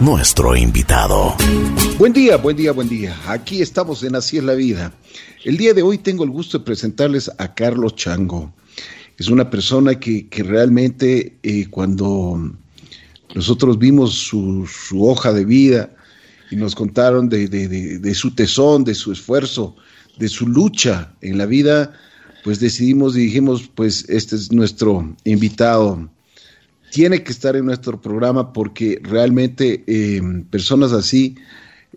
nuestro invitado. Buen día, buen día, buen día. Aquí estamos en Así es la vida. El día de hoy tengo el gusto de presentarles a Carlos Chango. Es una persona que, realmente eh, cuando nosotros vimos su, hoja de vida y nos contaron de, su tesón, de su esfuerzo, de su lucha en la vida, pues decidimos y dijimos, pues este es nuestro invitado. Tiene que estar en nuestro programa porque realmente eh, personas así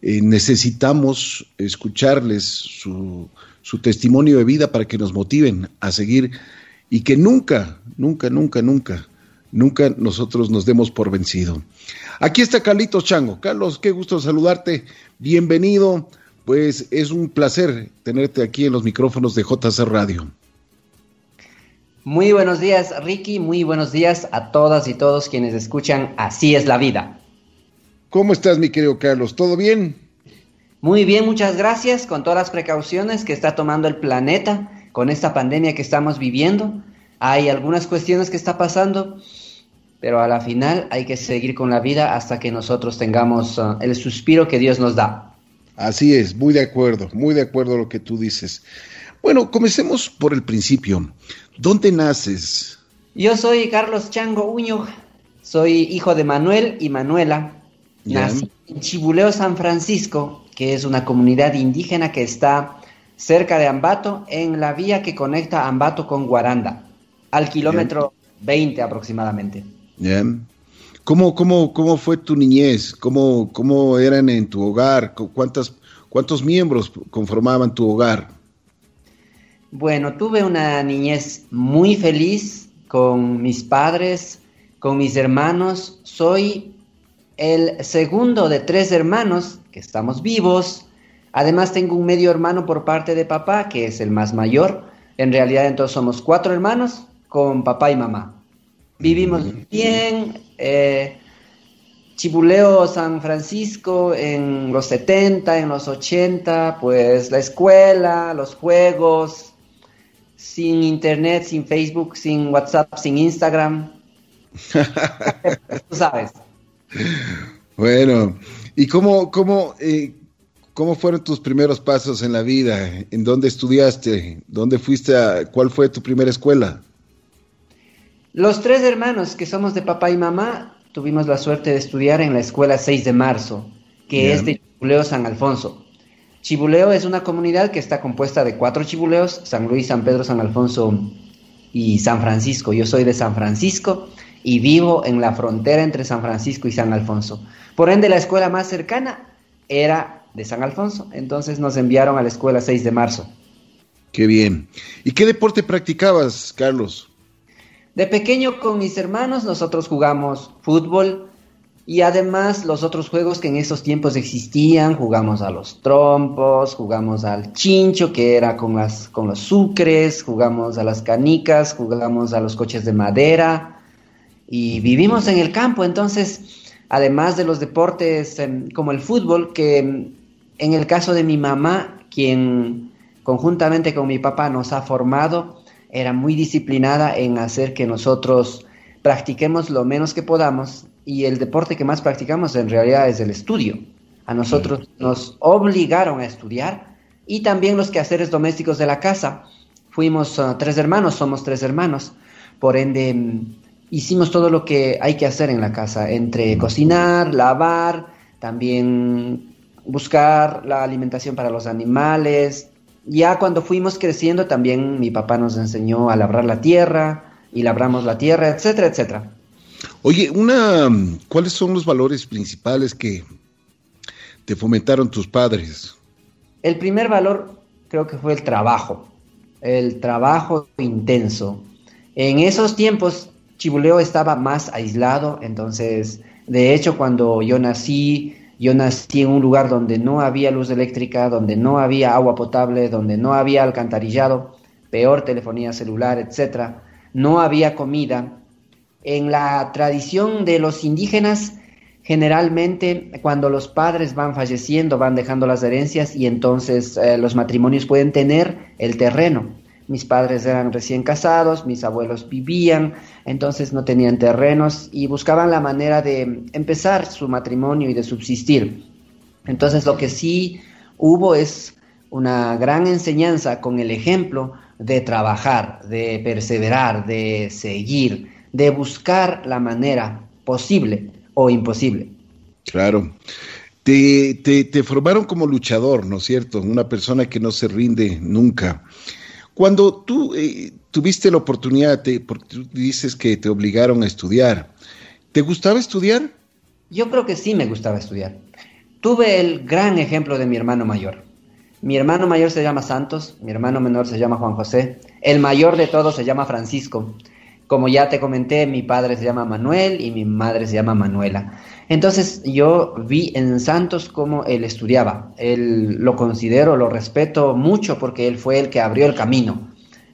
eh, necesitamos escucharles su, su testimonio de vida para que nos motiven a seguir y que nunca, nunca, nunca, nunca, nunca nosotros nos demos por vencido. Aquí está Carlitos Chango. Carlos, qué gusto saludarte. Bienvenido pues es un placer tenerte aquí en los micrófonos de JC Radio. Muy buenos días, Ricky. Muy buenos días a todas y todos quienes escuchan Así es la vida. ¿Cómo estás, mi querido Carlos? ¿Todo bien? Muy bien, muchas gracias. Con todas las precauciones que está tomando el planeta con esta pandemia que estamos viviendo. Hay algunas cuestiones que está pasando, pero a la final hay que seguir con la vida hasta que nosotros tengamos uh, el suspiro que Dios nos da. Así es, muy de acuerdo, muy de acuerdo a lo que tú dices. Bueno, comencemos por el principio. ¿Dónde naces? Yo soy Carlos Chango Uño, soy hijo de Manuel y Manuela. Nací en Chibuleo, San Francisco, que es una comunidad indígena que está cerca de Ambato, en la vía que conecta Ambato con Guaranda, al kilómetro 20 aproximadamente. ¿Cómo, cómo, cómo fue tu niñez? ¿Cómo, ¿Cómo eran en tu hogar? ¿Cuántas, ¿Cuántos miembros conformaban tu hogar? Bueno, tuve una niñez muy feliz con mis padres, con mis hermanos. Soy el segundo de tres hermanos que estamos vivos. Además tengo un medio hermano por parte de papá, que es el más mayor. En realidad entonces somos cuatro hermanos con papá y mamá. Vivimos bien. Eh, Chibuleo, San Francisco en los 70, en los 80, pues la escuela, los juegos, sin internet, sin Facebook, sin WhatsApp, sin Instagram. Tú sabes. Bueno, ¿y cómo, cómo, eh, cómo fueron tus primeros pasos en la vida? ¿En dónde estudiaste? ¿Dónde fuiste a, cuál fue tu primera escuela? Los tres hermanos que somos de papá y mamá tuvimos la suerte de estudiar en la escuela 6 de marzo, que es de Chibuleo San Alfonso. Chibuleo es una comunidad que está compuesta de cuatro chibuleos, San Luis, San Pedro, San Alfonso y San Francisco. Yo soy de San Francisco y vivo en la frontera entre San Francisco y San Alfonso. Por ende, la escuela más cercana era de San Alfonso, entonces nos enviaron a la escuela 6 de marzo. Qué bien. ¿Y qué deporte practicabas, Carlos? De pequeño con mis hermanos nosotros jugamos fútbol y además los otros juegos que en esos tiempos existían, jugamos a los trompos, jugamos al chincho que era con, las, con los sucres, jugamos a las canicas, jugamos a los coches de madera y vivimos en el campo, entonces además de los deportes em, como el fútbol, que em, en el caso de mi mamá, quien conjuntamente con mi papá nos ha formado, era muy disciplinada en hacer que nosotros practiquemos lo menos que podamos y el deporte que más practicamos en realidad es el estudio. A nosotros nos obligaron a estudiar y también los quehaceres domésticos de la casa. Fuimos uh, tres hermanos, somos tres hermanos, por ende mm, hicimos todo lo que hay que hacer en la casa, entre cocinar, lavar, también buscar la alimentación para los animales, ya cuando fuimos creciendo también mi papá nos enseñó a labrar la tierra y labramos la tierra, etcétera, etcétera. Oye, una, ¿cuáles son los valores principales que te fomentaron tus padres? El primer valor creo que fue el trabajo, el trabajo intenso. En esos tiempos Chibuleo estaba más aislado, entonces, de hecho, cuando yo nací, yo nací en un lugar donde no había luz eléctrica, donde no había agua potable, donde no había alcantarillado, peor telefonía celular, etc. No había comida. En la tradición de los indígenas, generalmente cuando los padres van falleciendo, van dejando las herencias y entonces eh, los matrimonios pueden tener el terreno. mis padres eran recién casados, mis abuelos vivían, entonces no tenían terrenos y buscaban la manera de empezar su matrimonio y de subsistir. Entonces lo que sí hubo es una gran enseñanza con el ejemplo de trabajar, de perseverar, de seguir, de buscar la manera posible o imposible. Claro. Te, te, formaron como luchador, ¿no es cierto? Una persona que no se rinde nunca. Cuando tú eh, tuviste la oportunidad, porque tú dices que te obligaron a estudiar, ¿te gustaba estudiar? Yo creo que sí me gustaba estudiar. Tuve el gran ejemplo de mi hermano mayor. Mi hermano mayor se llama Santos, mi hermano menor se llama Juan José, el mayor de todos se llama Francisco. Como ya te comenté, mi padre se llama Manuel y mi madre se llama Manuela. Entonces yo vi en Santos cómo él estudiaba. Él lo considero, lo respeto mucho porque él fue el que abrió el camino.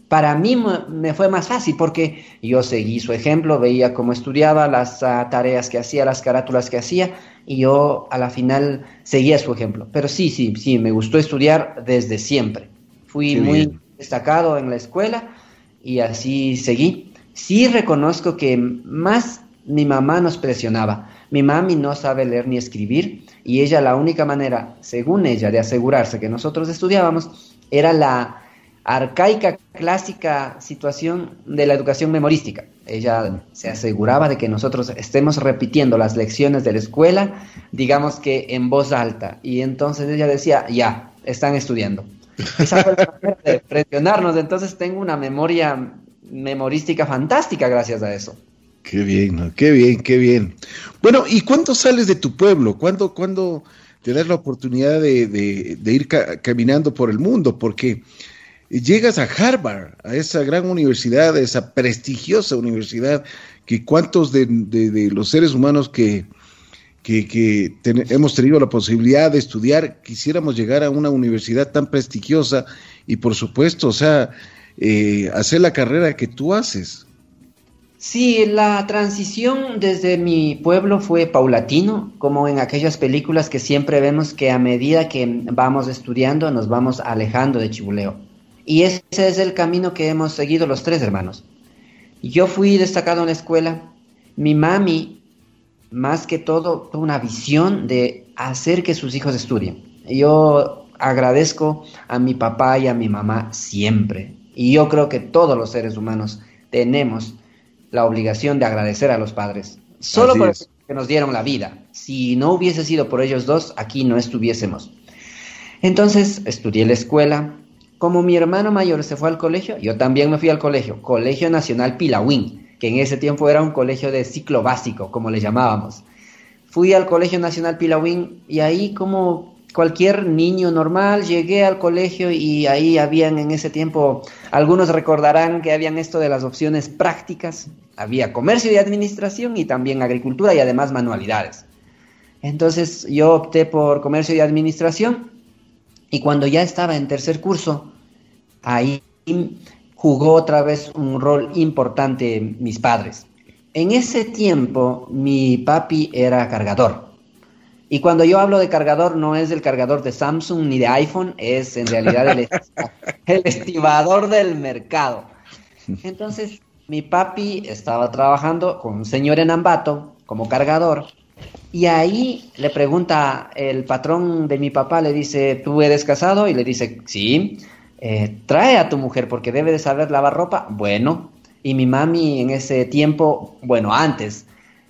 Para mí me fue más fácil porque yo seguí su ejemplo, veía cómo estudiaba, las ah, tareas que hacía, las carátulas que hacía y yo a la final seguía su ejemplo. Pero sí, sí, sí, me gustó estudiar desde siempre. Fui muy destacado en la escuela y así seguí. Sí reconozco que más mi mamá nos presionaba. Mi mami no sabe leer ni escribir y ella la única manera, según ella, de asegurarse que nosotros estudiábamos era la arcaica, clásica situación de la educación memorística. Ella se aseguraba de que nosotros estemos repitiendo las lecciones de la escuela, digamos que en voz alta. Y entonces ella decía, ya, están estudiando. Esa fue la manera de presionarnos. Entonces tengo una memoria memorística fantástica gracias a eso. Qué bien, qué bien, qué bien. Bueno, ¿y cuándo sales de tu pueblo? ¿Cuándo, cuándo te das la oportunidad de, ir caminando por el mundo? Porque llegas a Harvard, a esa gran universidad, a esa prestigiosa universidad, que cuántos de, los seres humanos que, que, hemos tenido la posibilidad de estudiar quisiéramos llegar a una universidad tan prestigiosa y por supuesto, o sea, eh, hacer la carrera que tú haces. Sí, la transición desde mi pueblo fue paulatino, como en aquellas películas que siempre vemos que a medida que vamos estudiando nos vamos alejando de Chibuleo. Y ese es el camino que hemos seguido los tres hermanos. Yo fui destacado en la escuela. Mi mami, más que todo, tuvo una visión de hacer que sus hijos estudien. Yo agradezco a mi papá y a mi mamá siempre. Y yo creo que todos los seres humanos tenemos la obligación de agradecer a los padres. Solo por que nos dieron la vida. Si no hubiese sido por ellos dos, aquí no estuviésemos. Entonces estudié la escuela, como mi hermano mayor se fue al colegio, yo también me fui al colegio, Colegio Nacional Pilawín, que en ese tiempo era un colegio de ciclo básico, como le llamábamos. Fui al Colegio Nacional Pilawín y ahí como cualquier niño normal llegué al colegio y ahí habían en ese tiempo, algunos recordarán que habían esto de las opciones prácticas, había comercio y administración y también agricultura y además manualidades. Entonces yo opté por comercio y administración y cuando ya estaba en tercer curso, ahí jugó otra vez un rol importante mis padres. En ese tiempo mi papi era cargador. Y cuando yo hablo de cargador, no es el cargador de Samsung ni de iPhone, es en realidad el, el estibador del mercado. Entonces, mi papi estaba trabajando con un señor en Ambato como cargador y ahí le pregunta el patrón de mi papá, le dice, ¿tú eres casado? Y le dice, sí. Eh, trae a tu mujer porque debe de saber lavar ropa. Bueno, y mi mami en ese tiempo, bueno, antes,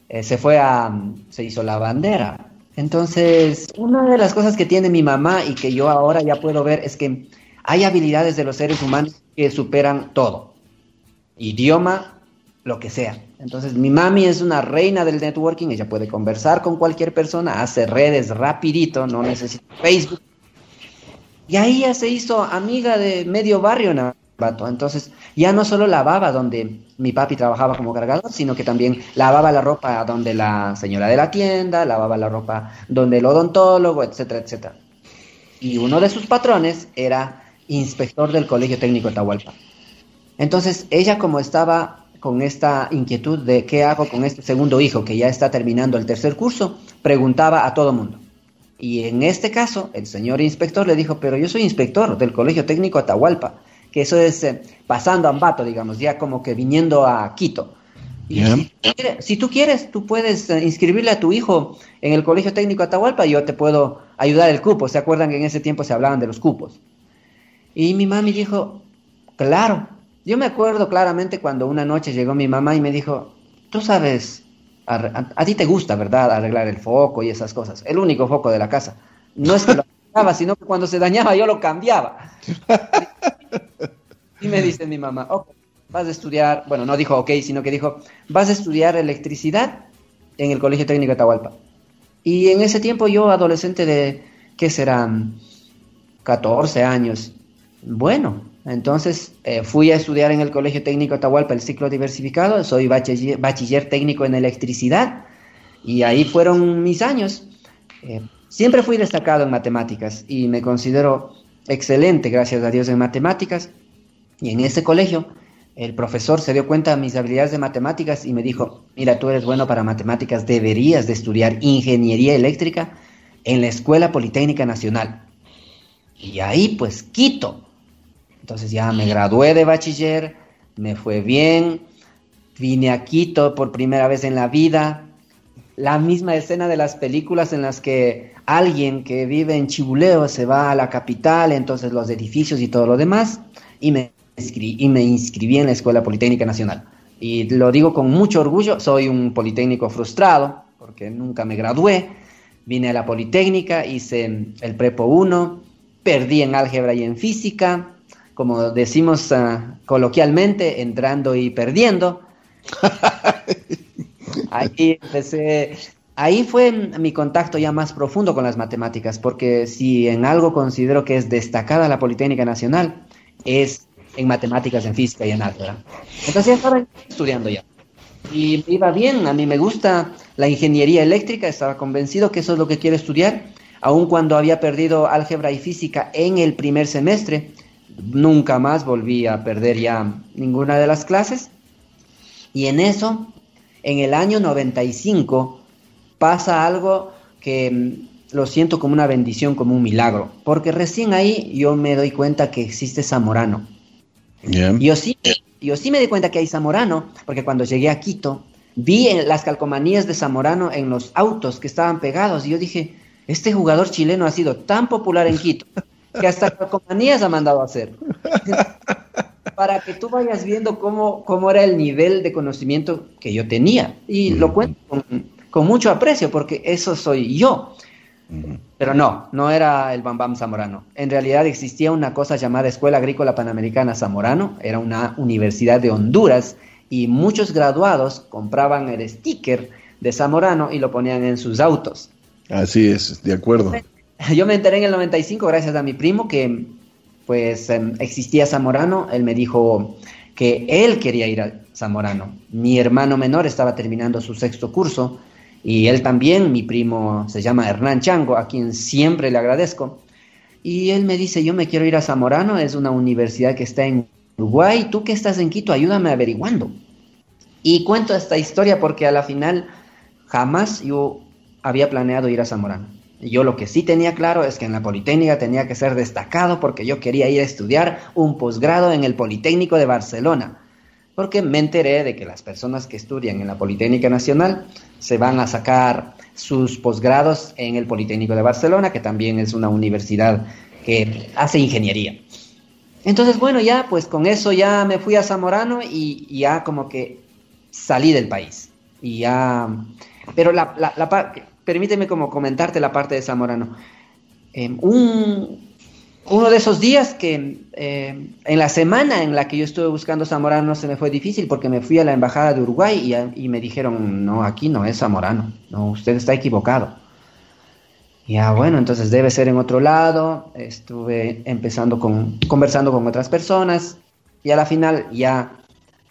eh, se fue a, se hizo la bandera. Entonces, una de las cosas que tiene mi mamá y que yo ahora ya puedo ver es que hay habilidades de los seres humanos que superan todo. Idioma, lo que sea. Entonces, mi mami es una reina del networking, ella puede conversar con cualquier persona, hace redes rapidito, no necesita Facebook. Y ahí ya se hizo amiga de medio barrio Entonces, ya no solo lavaba donde mi papi trabajaba como cargador, sino que también lavaba la ropa donde la señora de la tienda, lavaba la ropa donde el odontólogo, etcétera, etcétera. Y uno de sus patrones era inspector del Colegio Técnico de. Entonces, ella como estaba con esta inquietud de qué hago con este segundo hijo que ya está terminando el tercer curso, preguntaba a todo mundo. Y en este caso, el señor inspector le dijo, pero yo soy inspector del Colegio Técnico Atahualpa. Que eso es eh, pasando a Ambato, digamos, ya como que viniendo a Quito. Y si, tú quieres, tú puedes eh, inscribirle a tu hijo en el Colegio Técnico Atahualpa y yo te puedo ayudar el cupo. ¿Se acuerdan que en ese tiempo se hablaban de los cupos? Y mi mami dijo, claro. Yo me acuerdo claramente cuando una noche llegó mi mamá y me dijo, tú sabes, a, ti te gusta, ¿verdad? Arreglar el foco y esas cosas. El único foco de la casa. No es que lo arreglaba, sino que cuando se dañaba yo lo cambiaba. y me dice mi mamá, ok, vas a estudiar, bueno, no dijo ok, sino que dijo, vas a estudiar electricidad en el Colegio Técnico de Atahualpa. Y en ese tiempo yo, adolescente de, ¿qué serán? 14 años. Bueno, entonces eh, fui a estudiar en el Colegio Técnico de Atahualpa el ciclo diversificado, soy bachiller, técnico en electricidad y ahí fueron mis años. Eh, siempre fui destacado en matemáticas y me considero excelente, gracias a Dios, en matemáticas. Y en ese colegio el profesor se dio cuenta de mis habilidades de matemáticas y me dijo, mira, tú eres bueno para matemáticas, deberías de estudiar ingeniería eléctrica en la Escuela Politécnica Nacional. Y ahí pues Quito. Entonces ya me gradué de bachiller, me fue bien, vine a Quito por primera vez en la vida. La misma escena de las películas en las que alguien que vive en Chibuleo se va a la capital, entonces los edificios y todo lo demás, y me y me inscribí en la Escuela Politécnica Nacional. Y lo digo con mucho orgullo, soy un politécnico frustrado, porque nunca me gradué. Vine a la Politécnica, hice el Prepo 1, perdí en álgebra y en física, como decimos ah, coloquialmente, entrando y perdiendo. ahí empecé, ahí fue mi contacto ya más profundo con las matemáticas, porque si en algo considero que es destacada la Politécnica Nacional, es en matemáticas, en física y en álgebra. Entonces ya estaba estudiando ya. Y iba bien, a mí me gusta la ingeniería eléctrica, estaba convencido que eso es lo que quiero estudiar, aun cuando había perdido álgebra y física en el primer semestre, nunca más volví a perder ya ninguna de las clases. Y en eso, en el año 95, pasa algo que mm, lo siento como una bendición, como un milagro, porque recién ahí yo me doy cuenta que existe Zamorano. Yo, sí, yo sí me di cuenta que hay Zamorano, porque cuando llegué a Quito, vi las calcomanías de Zamorano en los autos que estaban pegados y yo dije, este jugador chileno ha sido tan popular en Quito que hasta calcomanías ha mandado a hacer. Para que tú vayas viendo cómo, cómo era el nivel de conocimiento que yo tenía. Y lo cuento con, con mucho aprecio porque eso soy yo. Pero no, no era el Bambam Zamorano. En realidad existía una cosa llamada Escuela Agrícola Panamericana Zamorano, era una universidad de Honduras y muchos graduados compraban el sticker de Zamorano y lo ponían en sus autos. Así es, de acuerdo. Yo me enteré en el 95 gracias a mi primo que pues em, existía Zamorano, él me dijo que él quería ir a Zamorano. Mi hermano menor estaba terminando su sexto curso y él también, mi primo se llama Hernán Chango, a quien siempre le agradezco. Y él me dice, yo me quiero ir a Zamorano, es una universidad que está en Uruguay, tú que estás en Quito, ayúdame averiguando. Y cuento esta historia porque a la final jamás yo había planeado ir a Zamorano. Yo lo que sí tenía claro es que en la Politécnica tenía que ser destacado porque yo quería ir a estudiar un posgrado en el Politécnico de Barcelona porque me enteré de que las personas que estudian en la Politécnica Nacional se van a sacar sus posgrados en el Politécnico de Barcelona, que también es una universidad que hace ingeniería. Entonces, bueno, ya pues con eso ya me fui a Zamorano y, ya como que salí del país. Y ya, pero la, permíteme como comentarte la parte de Zamorano. Eh, un, uno de esos días que eh, en la semana en la que yo estuve buscando Zamorano se me fue difícil porque me fui a la embajada de Uruguay y, me dijeron, no, aquí no es Zamorano, no, usted está equivocado. Ya bueno, entonces debe ser en otro lado, estuve empezando con, conversando con otras personas y a la final ya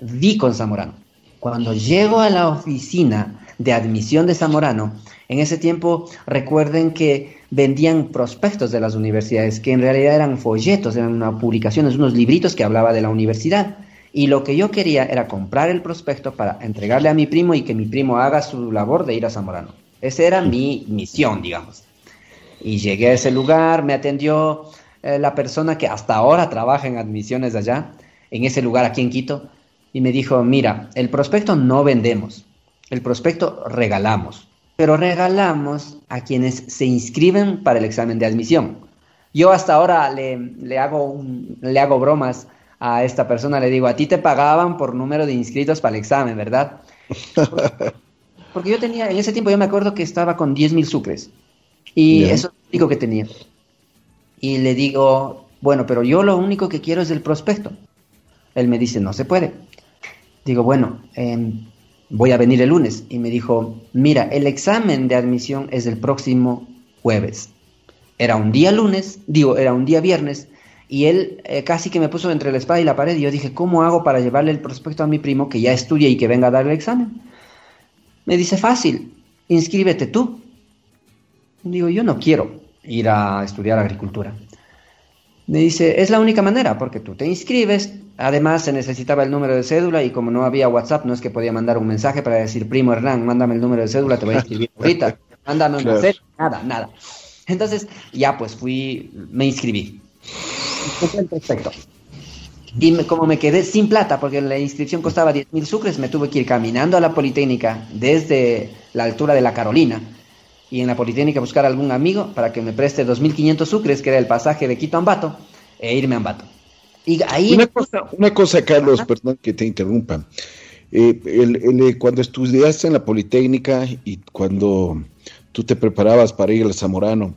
vi con Zamorano. Cuando llego a la oficina de admisión de Zamorano, en ese tiempo recuerden que vendían prospectos de las universidades, que en realidad eran folletos, eran una publicaciones, unos libritos que hablaba de la universidad. Y lo que yo quería era comprar el prospecto para entregarle a mi primo y que mi primo haga su labor de ir a Zamorano. Esa era mi misión, digamos. Y llegué a ese lugar, me atendió eh, la persona que hasta ahora trabaja en admisiones allá, en ese lugar aquí en Quito, y me dijo, mira, el prospecto no vendemos, el prospecto regalamos, pero regalamos a quienes se inscriben para el examen de admisión. Yo hasta ahora le, hago, le hago bromas a esta persona, le digo, a ti te pagaban por número de inscritos para el examen, ¿verdad? Porque, yo tenía, en ese tiempo yo me acuerdo que estaba con 10 mil sucres. Y eso es lo único que tenía. Y le digo, bueno, pero yo lo único que quiero es el prospecto. Él me dice, no se puede. Digo, bueno, em, voy a venir el lunes. Y me dijo, mira, el examen de admisión es el próximo jueves. Era un día lunes, digo, era un día viernes, y él eh, casi que me puso entre la espada y la pared, y yo dije, ¿cómo hago para llevarle el prospecto a mi primo que ya estudia y que venga a dar el examen? Me dice, fácil, inscríbete tú. Digo, yo no quiero ir a estudiar agricultura. Me dice, es la única manera, porque tú te inscribes, además se necesitaba el número de cédula y como no había WhatsApp, no es que podía mandar un mensaje para decir, primo Hernán, mándame el número de cédula, te voy a inscribir ahorita, mándame un claro. nada, nada. Entonces, ya pues fui, me inscribí. Perfecto. Y como me quedé sin plata, porque la inscripción costaba 10 mil sucres, me tuve que ir caminando a la Politécnica desde la altura de la Carolina y en la Politécnica buscar algún amigo para que me preste 2.500 sucres, que era el pasaje de Quito a Ambato, e irme a Ambato. Y ahí... Una cosa, una cosa Carlos, perdón que te interrumpa. Eh, eh, cuando estudiaste en la Politécnica y cuando tú te preparabas para ir al Zamorano,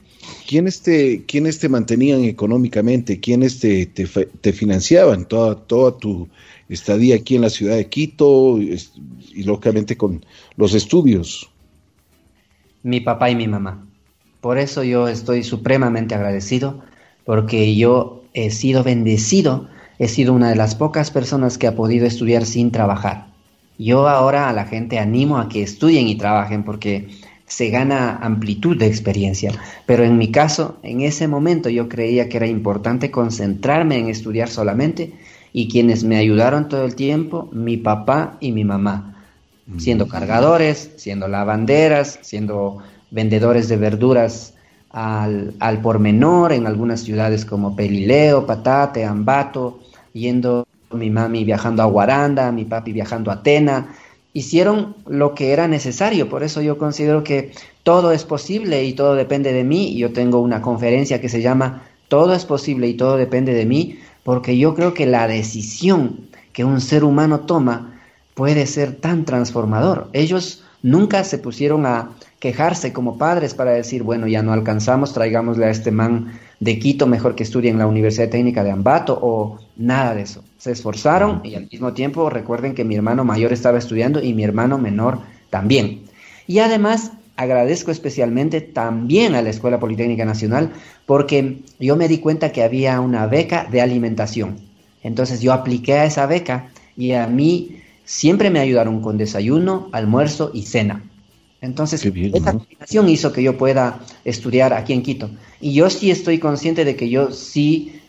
¿quiénes te, quiénes te mantenían económicamente? ¿Quiénes te, te, te, financiaban toda, toda tu estadía aquí en la ciudad de Quito y, y lógicamente con los estudios? Mi papá y mi mamá. Por eso yo estoy supremamente agradecido, porque yo he sido bendecido, he sido una de las pocas personas que ha podido estudiar sin trabajar. Yo ahora a la gente animo a que estudien y trabajen porque se gana amplitud de experiencia. Pero en mi caso, en ese momento yo creía que era importante concentrarme en estudiar solamente y quienes me ayudaron todo el tiempo, mi papá y mi mamá, siendo cargadores, siendo lavanderas, siendo vendedores de verduras al, al por menor en algunas ciudades como Pelileo, Patate, Ambato, yendo mi mami viajando a Guaranda, mi papi viajando a Atena, hicieron lo que era necesario. Por eso yo considero que todo es posible y todo depende de mí. Yo tengo una conferencia que se llama Todo es posible y todo depende de mí, porque yo creo que la decisión que un ser humano toma puede ser tan transformador. Ellos nunca se pusieron a quejarse como padres para decir, bueno, ya no alcanzamos, traigámosle a este man de Quito mejor que estudie en la Universidad Técnica de Ambato o nada de eso. Se esforzaron y al mismo tiempo recuerden que mi hermano mayor estaba estudiando y mi hermano menor también. Y además agradezco especialmente también a la Escuela Politécnica Nacional porque yo me di cuenta que había una beca de alimentación. Entonces yo apliqué a esa beca y a mí siempre me ayudaron con desayuno, almuerzo y cena. Entonces, esa combinación hizo que yo pueda estudiar aquí en Quito. Y yo sí estoy consciente de que yo sí,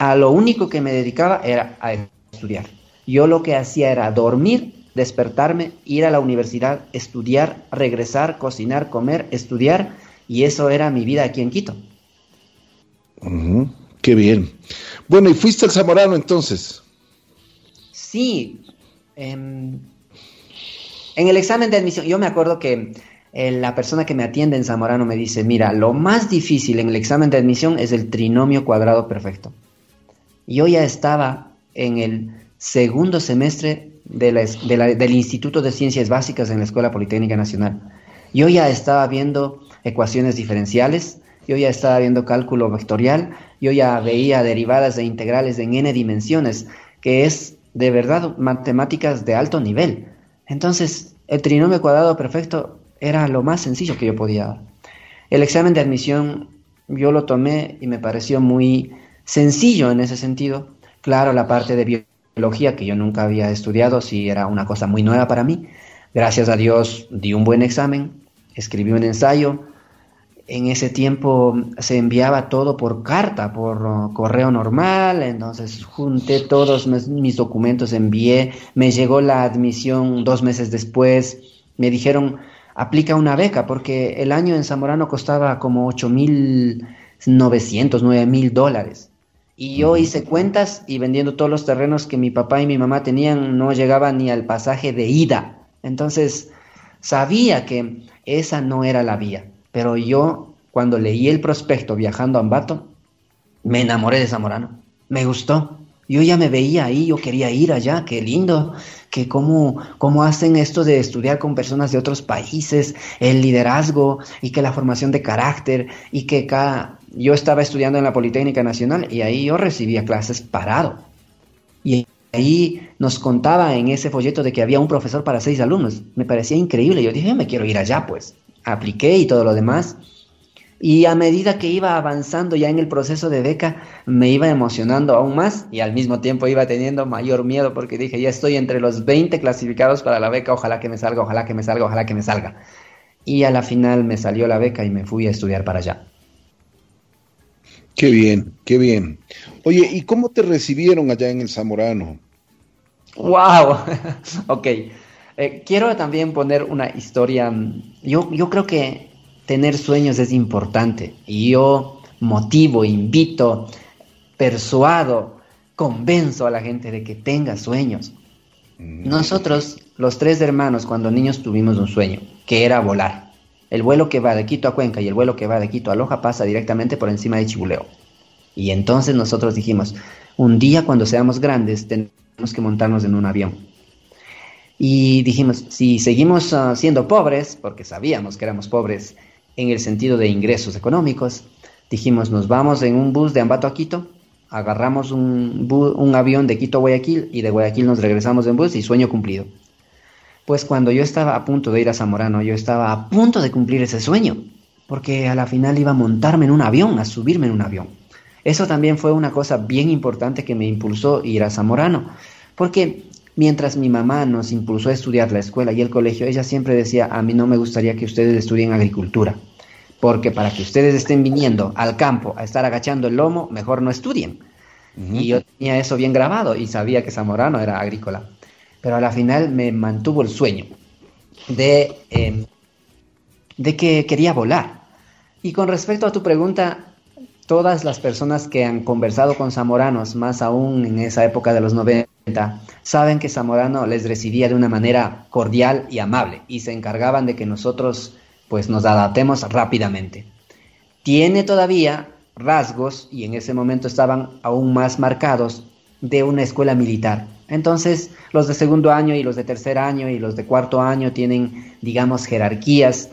a lo único que me dedicaba era a estudiar. Yo lo que hacía era dormir, despertarme, ir a la universidad, estudiar, regresar, cocinar, comer, estudiar, y eso era mi vida aquí en Quito. Qué bien. Bueno, ¿y fuiste al Zamorano entonces? Sí. Eh, en el examen de admisión, yo me acuerdo que eh, la persona que me atiende en Zamorano me dice, mira, lo más difícil en el examen de admisión es el trinomio cuadrado perfecto. Yo ya estaba en el segundo semestre del Instituto de Ciencias Básicas en la Escuela Politécnica Nacional. Yo ya estaba viendo ecuaciones diferenciales, yo ya estaba viendo cálculo vectorial, yo ya veía derivadas e integrales en n dimensiones, que es de verdad matemáticas de alto nivel. Entonces, el trinomio cuadrado perfecto era lo más sencillo que yo podía. El examen de admisión yo lo tomé y me pareció muy sencillo en ese sentido. Claro, la parte de biología que yo nunca había estudiado, sí era una cosa muy nueva para mí. Gracias a Dios di un buen examen, escribí un ensayo, en ese tiempo se enviaba todo por carta, por uh, correo normal, entonces junté todos mis, documentos, envié, me llegó la admisión dos meses después, me dijeron, aplica una beca, porque el año en Zamorano costaba como 8 mil 900, 9 mil dólares. Y yo hice cuentas y vendiendo todos los terrenos que mi papá y mi mamá tenían, no llegaba ni al pasaje de ida. Entonces, sabía que esa no era la vía. Pero yo, cuando leí el prospecto viajando a Ambato, me enamoré de Zamorano. Me gustó. Yo ya me veía ahí, yo quería ir allá, qué lindo, que cómo, cómo hacen esto de estudiar con personas de otros países, el liderazgo y que la formación de carácter y que cada... Yo estaba estudiando en la Politécnica Nacional y ahí yo recibía clases parado. Y ahí nos contaba en ese folleto de que había un profesor para seis alumnos. Me parecía increíble. Yo dije, me quiero ir allá, pues. Apliqué y todo lo demás. Y a medida que iba avanzando ya en el proceso de beca, me iba emocionando aún más y al mismo tiempo iba teniendo mayor miedo porque dije, ya estoy entre los 20 clasificados para la beca, ojalá que me salga, ojalá que me salga, ojalá que me salga. Y a la final me salió la beca y me fui a estudiar para allá. Qué bien, qué bien. Oye, ¿y cómo te recibieron allá en el Zamorano? ¡Wow! ok. Eh, quiero también poner una historia. Yo, yo creo que tener sueños es importante. Y yo motivo, invito, persuado, convenzo a la gente de que tenga sueños. Mm. Nosotros, los tres hermanos, cuando niños tuvimos un sueño, que era volar. El vuelo que va de Quito a Cuenca y el vuelo que va de Quito a Loja pasa directamente por encima de Chibuleo. Y entonces nosotros dijimos, un día cuando seamos grandes tenemos que montarnos en un avión. Y dijimos, si seguimos ah, siendo pobres, porque sabíamos que éramos pobres en el sentido de ingresos económicos. Dijimos, nos vamos en un bus de Ambato a Quito, agarramos un, un avión de Quito a Guayaquil y de Guayaquil nos regresamos en bus y sueño cumplido. Pues cuando yo estaba a punto de ir a Zamorano, yo estaba a punto de cumplir ese sueño, porque a la final iba a montarme en un avión, a subirme en un avión. Eso también fue una cosa bien importante que me impulsó ir a Zamorano, porque Mientras mi mamá nos impulsó a estudiar la escuela y el colegio, ella siempre decía, a mí no me gustaría que ustedes estudien agricultura, porque para que ustedes estén viniendo al campo a estar agachando el lomo, mejor no estudien. Y yo tenía eso bien grabado y sabía que Zamorano era agrícola. Pero a la final me mantuvo el sueño de, em, de que quería volar. Y con respecto a tu pregunta, todas las personas que han conversado con zamoranos, más aún en esa época de los 90, saben que Zamorano les recibía de una manera cordial y amable y se encargaban de que nosotros pues nos adaptemos rápidamente. Tiene todavía rasgos y en ese momento estaban aún más marcados de una escuela militar. Entonces, los de segundo año y los de tercer año y los de cuarto año tienen, digamos, jerarquías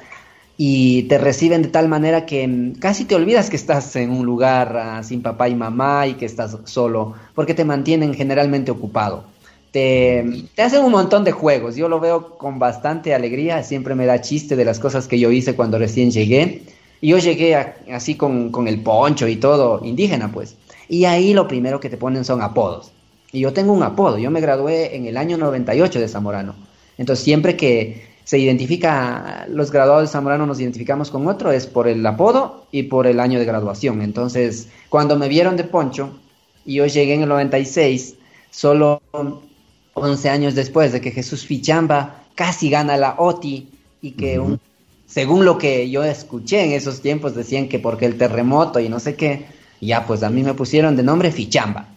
y te reciben de tal manera que casi te olvidas que estás en un lugar ah, sin papá y mamá y que estás solo, porque te mantienen generalmente ocupado. Te, te, hacen un montón de juegos, yo lo veo con bastante alegría, siempre me da chiste de las cosas que yo hice cuando recién llegué. Y yo llegué así con, con el poncho y todo, indígena pues. Y ahí lo primero que te ponen son apodos. Y yo tengo un apodo, yo me gradué en el año 98 de Zamorano. Entonces siempre que se identifica, los graduados de Zamorano nos identificamos con otro, es por el apodo y por el año de graduación. Entonces, cuando me vieron de Poncho, y yo llegué en el 96, solo 11 años después de que Jesús Fichamba casi gana la OTI y que según lo que yo escuché en esos tiempos decían que porque el terremoto y no sé qué, ya pues a mí me pusieron de nombre Fichamba.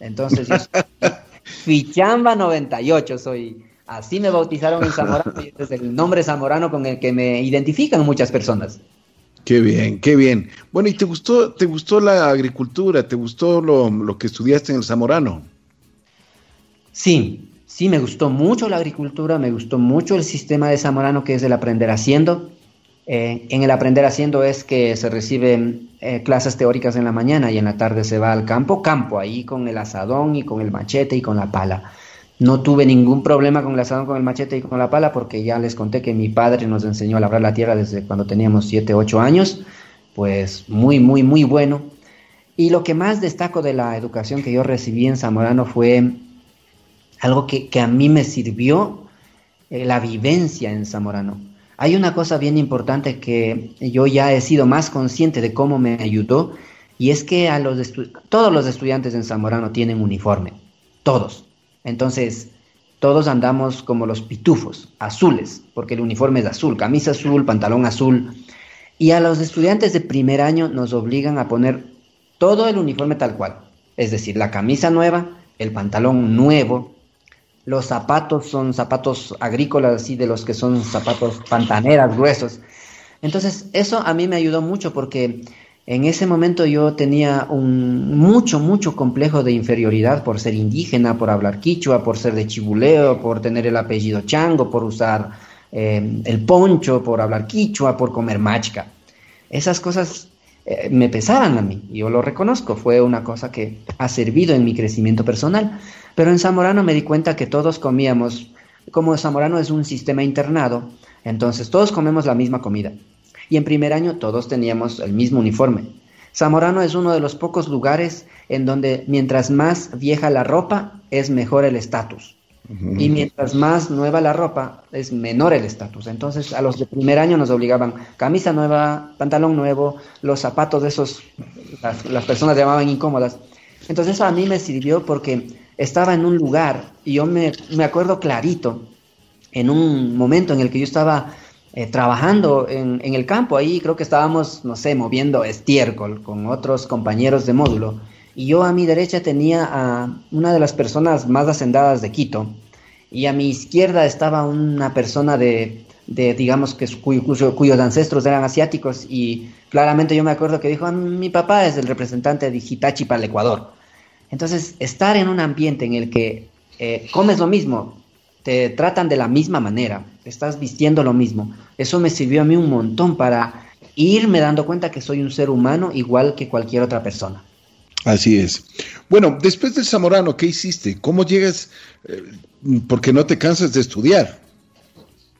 Entonces yo Fichamba 98 soy Así me bautizaron en Zamorano y es el nombre zamorano con el que me identifican muchas personas. Qué bien, qué bien. Bueno, ¿y te gustó, te gustó la agricultura? ¿Te gustó lo, que estudiaste en el Zamorano? Sí, sí, me gustó mucho la agricultura, me gustó mucho el sistema de Zamorano que es el aprender haciendo. Eh, en el aprender haciendo es que se reciben eh, clases teóricas en la mañana y en la tarde se va al campo, campo, ahí con el asadón y con el machete y con la pala. No tuve ningún problema con el asadón, con el machete y con la pala, porque ya les conté que mi padre nos enseñó a labrar la tierra desde cuando teníamos 7, 8 años. Pues muy, muy, muy bueno. Y lo que más destaco de la educación que yo recibí en Zamorano fue algo que, a mí me sirvió, eh, la vivencia en Zamorano. Hay una cosa bien importante que yo ya he sido más consciente de cómo me ayudó, y es que a los todos los estudiantes en Zamorano tienen uniforme, todos. Entonces, todos andamos como los pitufos, azules, porque el uniforme es azul, camisa azul, pantalón azul. Y a los estudiantes de primer año nos obligan a poner todo el uniforme tal cual. Es decir, la camisa nueva, el pantalón nuevo, los zapatos son zapatos agrícolas, así de los que son zapatos pantaneras gruesos. Entonces, eso a mí me ayudó mucho porque en ese momento yo tenía un mucho, mucho complejo de inferioridad por ser indígena, por hablar quichua, por ser de chibuleo, por tener el apellido chango, por usar eh, el poncho, por hablar quichua, por comer machca. Esas cosas eh, me pesaban a mí, yo lo reconozco, fue una cosa que ha servido en mi crecimiento personal. Pero en Zamorano me di cuenta que todos comíamos, como Zamorano es un sistema internado, entonces todos comemos la misma comida y en primer año todos teníamos el mismo uniforme. Zamorano es uno de los pocos lugares en donde mientras más vieja la ropa es mejor el estatus. Y mientras más nueva la ropa, es menor el estatus. Entonces, a los de primer año nos obligaban camisa nueva, pantalón nuevo, los zapatos de esos, las, personas llamaban incómodas. Entonces, eso a mí me sirvió porque estaba en un lugar, y yo me, me acuerdo clarito, en un momento en el que yo estaba eh, trabajando en, el campo. Ahí creo que estábamos, no sé, moviendo estiércol con otros compañeros de módulo. Y yo a mi derecha tenía a una de las personas más hacendadas de Quito. Y a mi izquierda estaba una persona de, digamos, que cuyos ancestros eran asiáticos. Y claramente yo me acuerdo que dijo, ah, mi papá es el representante de Hitachi para el Ecuador. Entonces, estar en un ambiente en el que eh, comes lo mismo, te tratan de la misma manera, estás vistiendo lo mismo. Eso me sirvió a mí un montón para irme dando cuenta que soy un ser humano igual que cualquier otra persona. Así es. Bueno, después del Zamorano, ¿qué hiciste? ¿Cómo llegas? Eh, porque no te cansas de estudiar.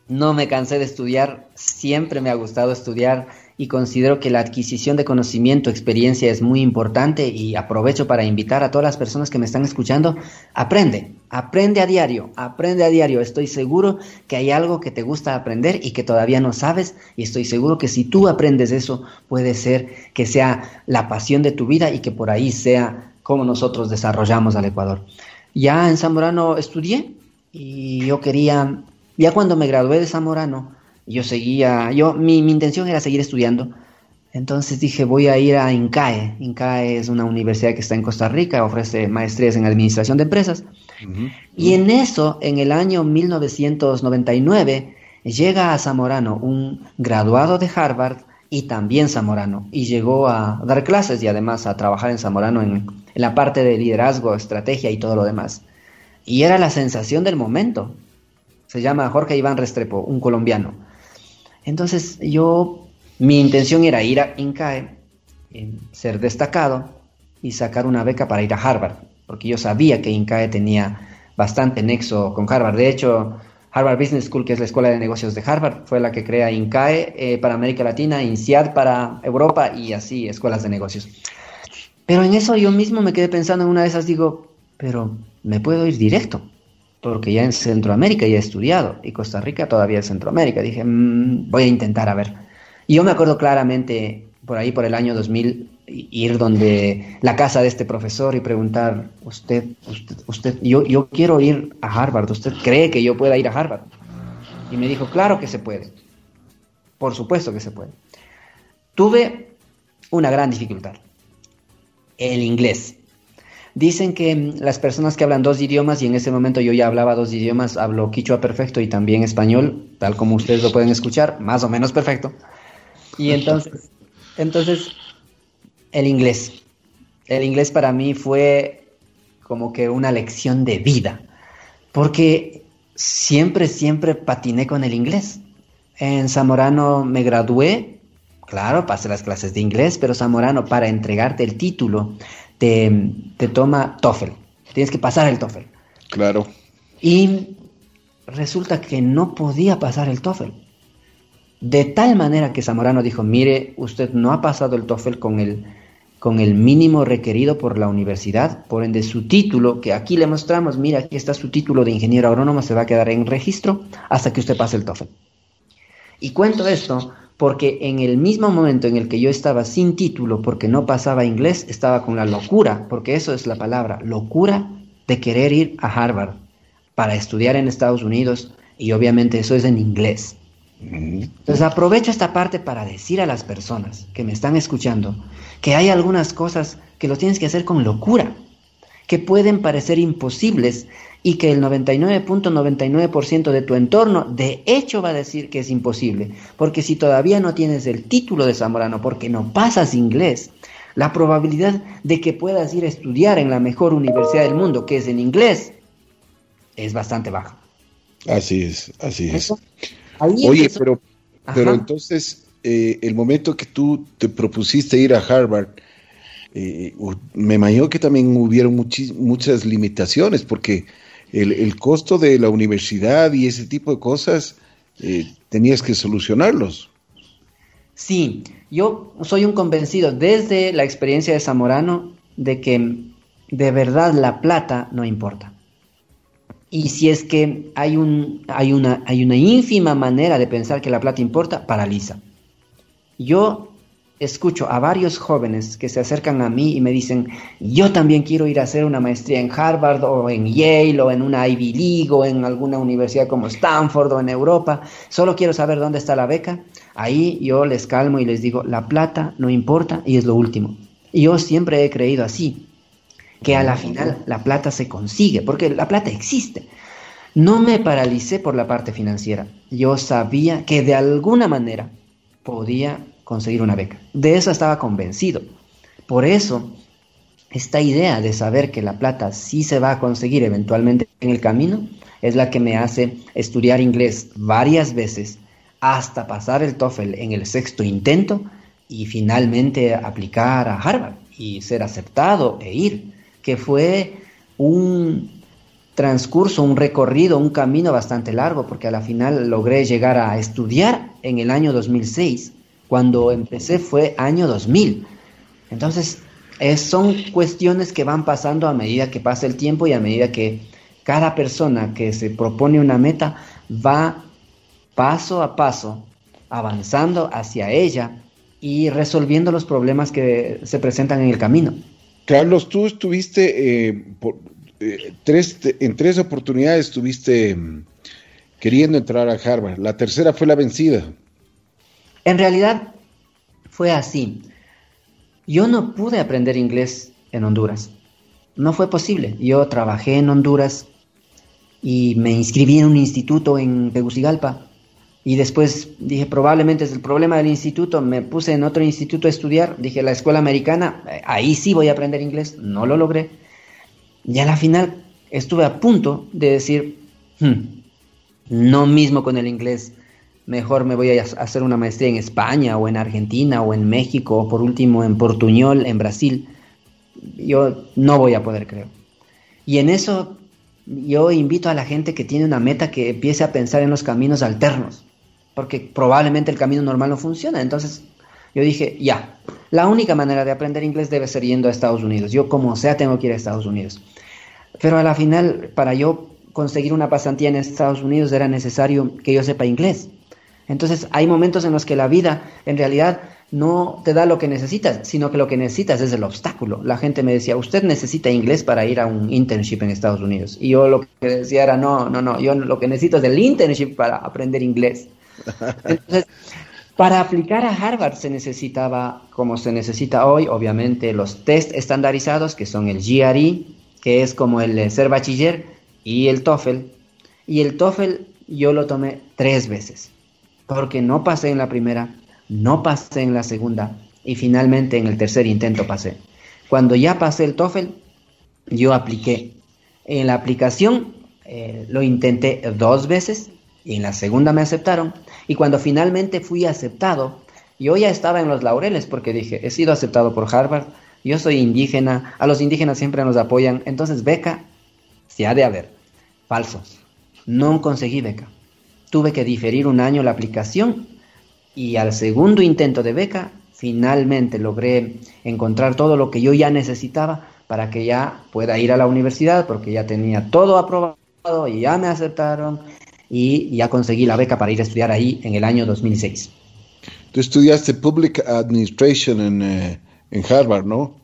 No me cansé de estudiar, siempre me ha gustado estudiar y considero que la adquisición de conocimiento, experiencia es muy importante y aprovecho para invitar a todas las personas que me están escuchando, aprende, aprende a diario, aprende a diario. Estoy seguro que hay algo que te gusta aprender y que todavía no sabes y estoy seguro que si tú aprendes eso puede ser que sea la pasión de tu vida y que por ahí sea como nosotros desarrollamos al Ecuador. Ya en Zamorano estudié y yo quería, ya cuando me gradué de Zamorano, yo seguía, yo, mi, mi, intención era seguir estudiando. Entonces dije, voy a ir a INCAE. INCAE es una universidad que está en Costa Rica, ofrece maestrías en administración de empresas. Y en eso, en el año 1999, llega a Zamorano un graduado de Harvard y también Zamorano. Y llegó a dar clases y además a trabajar en Zamorano en, en la parte de liderazgo, estrategia y todo lo demás. Y era la sensación del momento. Se llama Jorge Iván Restrepo, un colombiano. Entonces yo, mi intención era ir a INCAE, ser destacado y sacar una beca para ir a Harvard, porque yo sabía que INCAE tenía bastante nexo con Harvard. De hecho, Harvard Business School, que es la escuela de negocios de Harvard, fue la que crea INCAE eh, para América Latina, INSEAD para Europa y así escuelas de negocios. Pero en eso yo mismo me quedé pensando en una de esas, digo, pero me puedo ir directo porque ya en Centroamérica ya he estudiado y Costa Rica todavía es Centroamérica. Dije, mm, voy a intentar a ver. Y yo me acuerdo claramente por ahí, por el año 2000, ir donde la casa de este profesor y preguntar, usted, usted, usted yo, yo quiero ir a Harvard, ¿usted cree que yo pueda ir a Harvard? Y me dijo, claro que se puede, por supuesto que se puede. Tuve una gran dificultad, el inglés. Dicen que mm, las personas que hablan dos idiomas, y en ese momento yo ya hablaba dos idiomas, hablo quichua perfecto y también español, tal como ustedes lo pueden escuchar, más o menos perfecto. Y entonces, entonces, el inglés. El inglés para mí fue como que una lección de vida, porque siempre, siempre patiné con el inglés. En Zamorano me gradué, claro, pasé las clases de inglés, pero Zamorano para entregarte el título te, toma TOEFL. Tienes que pasar el TOEFL. Claro. Y resulta que no podía pasar el TOEFL. De tal manera que Zamorano dijo, mire, usted no ha pasado el TOEFL con el, con el mínimo requerido por la universidad, por ende su título, que aquí le mostramos, mira, aquí está su título de ingeniero agrónomo, se va a quedar en registro hasta que usted pase el TOEFL. Y cuento esto porque en el mismo momento en el que yo estaba sin título porque no pasaba inglés, estaba con la locura, porque eso es la palabra, locura de querer ir a Harvard para estudiar en Estados Unidos y obviamente eso es en inglés. Entonces aprovecho esta parte para decir a las personas que me están escuchando que hay algunas cosas que lo tienes que hacer con locura, que pueden parecer imposibles y que el 99.99% de tu entorno de hecho va a decir que es imposible, porque si todavía no tienes el título de zamorano, porque no pasas inglés, la probabilidad de que puedas ir a estudiar en la mejor universidad del mundo, que es en inglés, es bastante baja. Así es, así es. Oye, pero, pero entonces, eh, el momento que tú te propusiste ir a Harvard, eh, me imagino que también hubieron muchas limitaciones, porque el, costo de la universidad y ese tipo de cosas eh, tenías que solucionarlos. Sí, yo soy un convencido desde la experiencia de Zamorano de que de verdad la plata no importa. Y si es que hay, un, hay, una, hay una ínfima manera de pensar que la plata importa, paraliza. Yo escucho a varios jóvenes que se acercan a mí y me dicen, yo también quiero ir a hacer una maestría en Harvard o en Yale o en una Ivy League o en alguna universidad como Stanford o en Europa, solo quiero saber dónde está la beca. Ahí yo les calmo y les digo, la plata no importa y es lo último. Yo siempre he creído así, que a la final la plata se consigue, porque la plata existe. No me paralicé por la parte financiera. Yo sabía que de alguna manera podía conseguir una beca. De eso estaba convencido. Por eso, esta idea de saber que la plata sí se va a conseguir eventualmente en el camino es la que me hace estudiar inglés varias veces hasta pasar el TOEFL en el sexto intento y finalmente aplicar a Harvard y ser aceptado e ir, que fue un transcurso, un recorrido, un camino bastante largo, porque a la final logré llegar a estudiar en el año 2006 cuando empecé fue año 2000. Entonces, son cuestiones que van pasando a medida que pasa el tiempo y a medida que cada persona que se propone una meta va paso a paso avanzando hacia ella y resolviendo los problemas que se presentan en el camino. Carlos, tú estuviste eh, eh, tres, en tres oportunidades estuviste mm, queriendo entrar a Harvard. La tercera fue la vencida. En realidad fue así. Yo no pude aprender inglés en Honduras. No fue posible. Yo trabajé en Honduras y me inscribí en un instituto en Tegucigalpa. Y después dije, probablemente es el problema del instituto. Me puse en otro instituto a estudiar. Dije, la escuela americana, eh, ahí sí voy a aprender inglés. No lo logré. Y a la final estuve a punto de decir, hmm, no mismo con el inglés mejor me voy a hacer una maestría en España o en Argentina o en México o por último en Portuñol, en Brasil. Yo no voy a poder, creo. Y en eso yo invito a la gente que tiene una meta que empiece a pensar en los caminos alternos, porque probablemente el camino normal no funciona. Entonces yo dije, ya, la única manera de aprender inglés debe ser yendo a Estados Unidos. Yo como sea tengo que ir a Estados Unidos. Pero a la final, para yo conseguir una pasantía en Estados Unidos era necesario que yo sepa inglés. Entonces hay momentos en los que la vida en realidad no te da lo que necesitas, sino que lo que necesitas es el obstáculo. La gente me decía, usted necesita inglés para ir a un internship en Estados Unidos. Y yo lo que decía era, no, no, no, yo lo que necesito es el internship para aprender inglés. Entonces, para aplicar a Harvard se necesitaba, como se necesita hoy, obviamente, los test estandarizados, que son el GRE, que es como el ser bachiller, y el TOEFL. Y el TOEFL yo lo tomé tres veces porque no pasé en la primera, no pasé en la segunda y finalmente en el tercer intento pasé. Cuando ya pasé el TOEFL, yo apliqué. En la aplicación eh, lo intenté dos veces y en la segunda me aceptaron. Y cuando finalmente fui aceptado, yo ya estaba en los laureles porque dije, he sido aceptado por Harvard, yo soy indígena, a los indígenas siempre nos apoyan, entonces beca se ha de haber. Falso. No conseguí beca tuve que diferir un año la aplicación y al segundo intento de beca finalmente logré encontrar todo lo que yo ya necesitaba para que ya pueda ir a la universidad porque ya tenía todo aprobado y ya me aceptaron y ya conseguí la beca para ir a estudiar ahí en el año 2006. Tú estudiaste Public Administration en, eh, en Harvard, ¿no?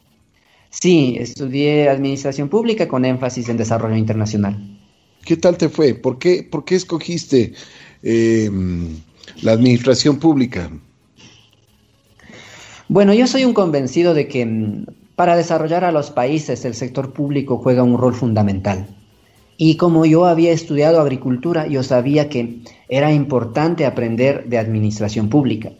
Sí, estudié Administración Pública con énfasis en Desarrollo Internacional. ¿Qué tal te fue? ¿Por qué, por qué escogiste eh, la administración pública? Bueno, yo soy un convencido de que mm, para desarrollar a los países el sector público juega un rol fundamental. Y como yo había estudiado agricultura, yo sabía que era importante aprender de administración pública.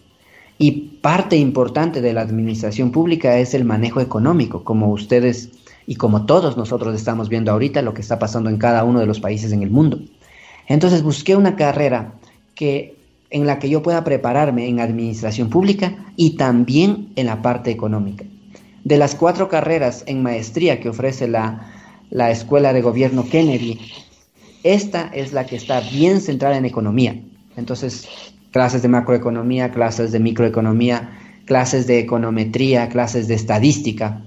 Y parte importante de la administración pública es el manejo económico, como ustedes y como todos nosotros estamos viendo ahorita lo que está pasando en cada uno de los países en el mundo. Entonces busqué una carrera que en la que yo pueda prepararme en administración pública y también en la parte económica. De las cuatro carreras en maestría que ofrece la, la Escuela de Gobierno Kennedy, esta es la que está bien centrada en economía. Entonces, clases de macroeconomía, clases de microeconomía, clases de econometría, clases de estadística,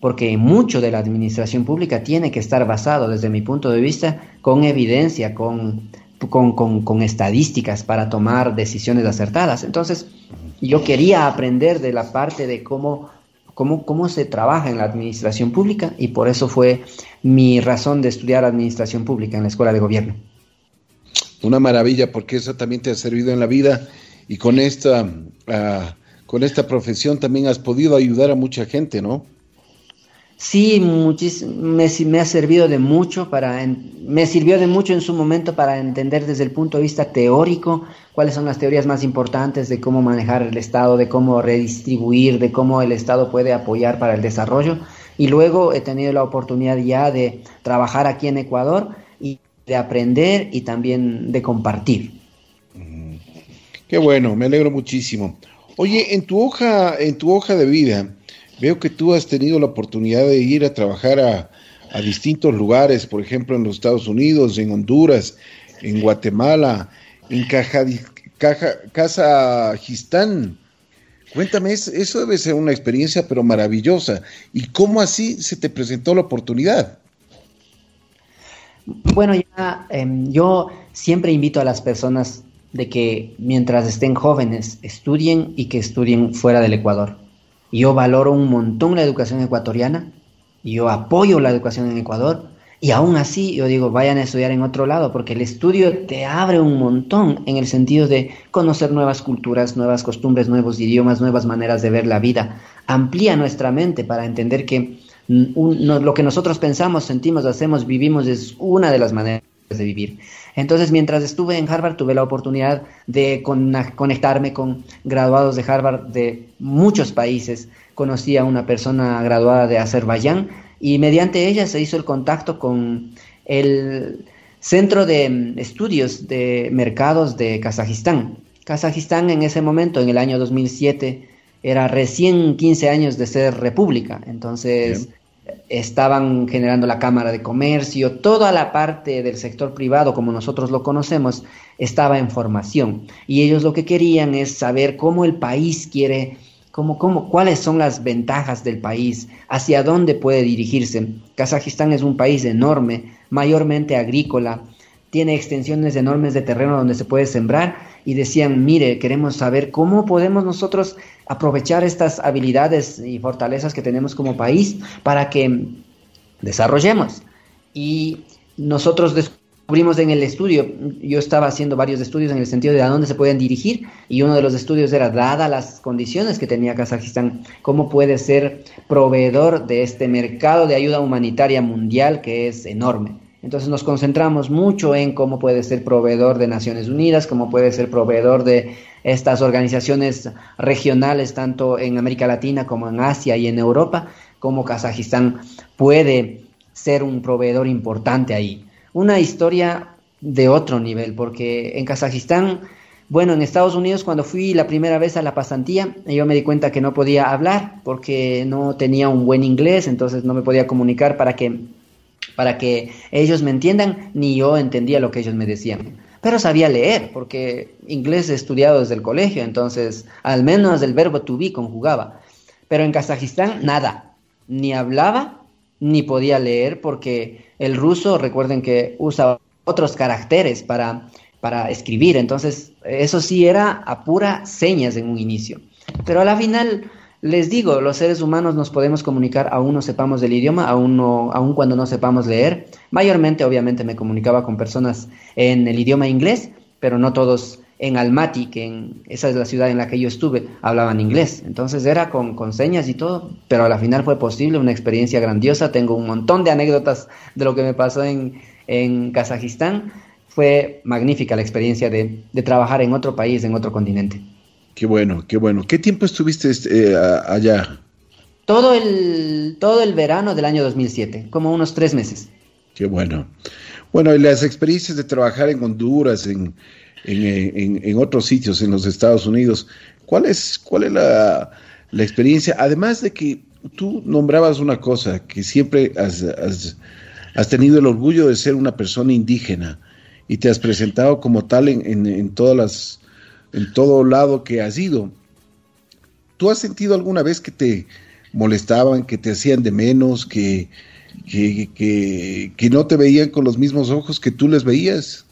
porque mucho de la administración pública tiene que estar basado, desde mi punto de vista, con evidencia, con, con, estadísticas para tomar decisiones acertadas. Entonces, yo quería aprender de la parte de cómo, cómo, cómo se trabaja en la administración pública y por eso fue mi razón de estudiar administración pública en la escuela de gobierno una maravilla porque eso también te ha servido en la vida y con esta, ah, con esta profesión también has podido ayudar a mucha gente, ¿no? Sí, me, me, ha servido de mucho para, me sirvió de mucho en su momento para entender desde el punto de vista teórico cuáles son las teorías más importantes de cómo manejar el Estado, de cómo redistribuir, de cómo el Estado puede apoyar para el desarrollo. Y luego he tenido la oportunidad ya de trabajar aquí en Ecuador y de aprender y también de compartir. Qué bueno, me alegro muchísimo. Oye, en tu hoja, en tu hoja de vida, veo que tú has tenido la oportunidad de ir a trabajar a, distintos lugares, por ejemplo en los Estados Unidos, en Honduras, en Guatemala, en Kazajistán. Cuéntame, eso debe ser una experiencia pero maravillosa. ¿Y cómo así se te presentó la oportunidad? Bueno, ya em, yo siempre invito a las personas de que mientras estén jóvenes estudien y que estudien fuera del Ecuador. Yo valoro un montón la educación ecuatoriana, yo apoyo la educación en Ecuador y aún así yo digo, vayan a estudiar en otro lado porque el estudio te abre un montón en el sentido de conocer nuevas culturas, nuevas costumbres, nuevos idiomas, nuevas maneras de ver la vida. Amplía nuestra mente para entender que lo que nosotros pensamos, sentimos, hacemos, vivimos es una de las maneras de vivir. Entonces, mientras estuve en Harvard, tuve la oportunidad de conectarme con graduados de Harvard de muchos países. Conocí a una persona graduada de Azerbaiyán y mediante ella se hizo el contacto con el Centro de Estudios de Mercados de Kazajistán. Kazajistán en ese momento, en el año 2007, era recién 15 años de ser república, entonces estaban generando la Cámara de Comercio, toda la parte del sector privado, como nosotros lo conocemos, estaba en formación. Y ellos lo que querían es saber cómo el país quiere, cómo, cómo, cuáles son las ventajas del país, hacia dónde puede dirigirse. Kazajistán es un país enorme, mayormente agrícola, tiene extensiones enormes de terreno donde se puede sembrar y decían, mire, queremos saber cómo podemos nosotros aprovechar estas habilidades y fortalezas que tenemos como país para que desarrollemos. Y nosotros descubrimos en el estudio, yo estaba haciendo varios estudios en el sentido de a dónde se pueden dirigir y uno de los estudios era, dada las condiciones que tenía Kazajistán, cómo puede ser proveedor de este mercado de ayuda humanitaria mundial que es enorme. Entonces nos concentramos mucho en cómo puede ser proveedor de Naciones Unidas, cómo puede ser proveedor de estas organizaciones regionales, tanto en América Latina como en Asia y en Europa, cómo Kazajistán puede ser un proveedor importante ahí. Una historia de otro nivel, porque en Kazajistán, bueno, en Estados Unidos cuando fui la primera vez a la pasantía, yo me di cuenta que no podía hablar porque no tenía un buen inglés, entonces no me podía comunicar para que para que ellos me entiendan, ni yo entendía lo que ellos me decían. Pero sabía leer, porque inglés he estudiado desde el colegio, entonces al menos el verbo to be conjugaba. Pero en Kazajistán nada, ni hablaba ni podía leer, porque el ruso, recuerden que usa otros caracteres para, para escribir, entonces eso sí era a pura señas en un inicio. Pero a la final les digo, los seres humanos nos podemos comunicar aún no sepamos del idioma, aún, no, aún cuando no sepamos leer. Mayormente, obviamente, me comunicaba con personas en el idioma inglés, pero no todos en Almaty, que en, esa es la ciudad en la que yo estuve, hablaban inglés. Entonces era con, con señas y todo, pero a la final fue posible, una experiencia grandiosa. Tengo un montón de anécdotas de lo que me pasó en, en Kazajistán. Fue magnífica la experiencia de, de, trabajar en otro país, en otro continente. Qué bueno, qué bueno. ¿Qué tiempo estuviste eh, allá? Todo el, todo el verano del año 2007, como unos tres meses. Qué bueno. Bueno, y las experiencias de trabajar en Honduras, en, en, en, otros sitios en los Estados Unidos. ¿Cuál es, cuál es la, la, experiencia? Además de que tú nombrabas una cosa, que siempre has, has, has, tenido el orgullo de ser una persona indígena y te has presentado como tal en, en, todas las, en todo lado que has ido. ¿Tú has sentido alguna vez que te molestaban, que te hacían de menos, que, que, que, no te veían con los mismos ojos que tú les veías?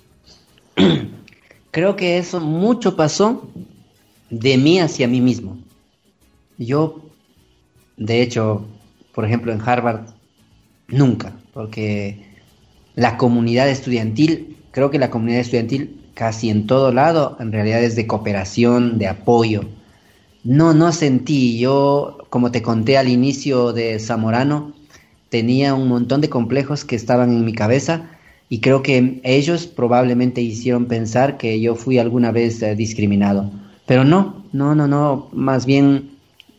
Creo que eso mucho pasó de mí hacia mí mismo. Yo, de hecho, por ejemplo, en Harvard, nunca, porque la comunidad estudiantil, creo que la comunidad estudiantil casi en todo lado, en realidad es de cooperación, de apoyo. No, no sentí, yo, como te conté al inicio de Zamorano, tenía un montón de complejos que estaban en mi cabeza y creo que ellos probablemente hicieron pensar que yo fui alguna vez eh, discriminado. Pero no, no, no, no, más bien,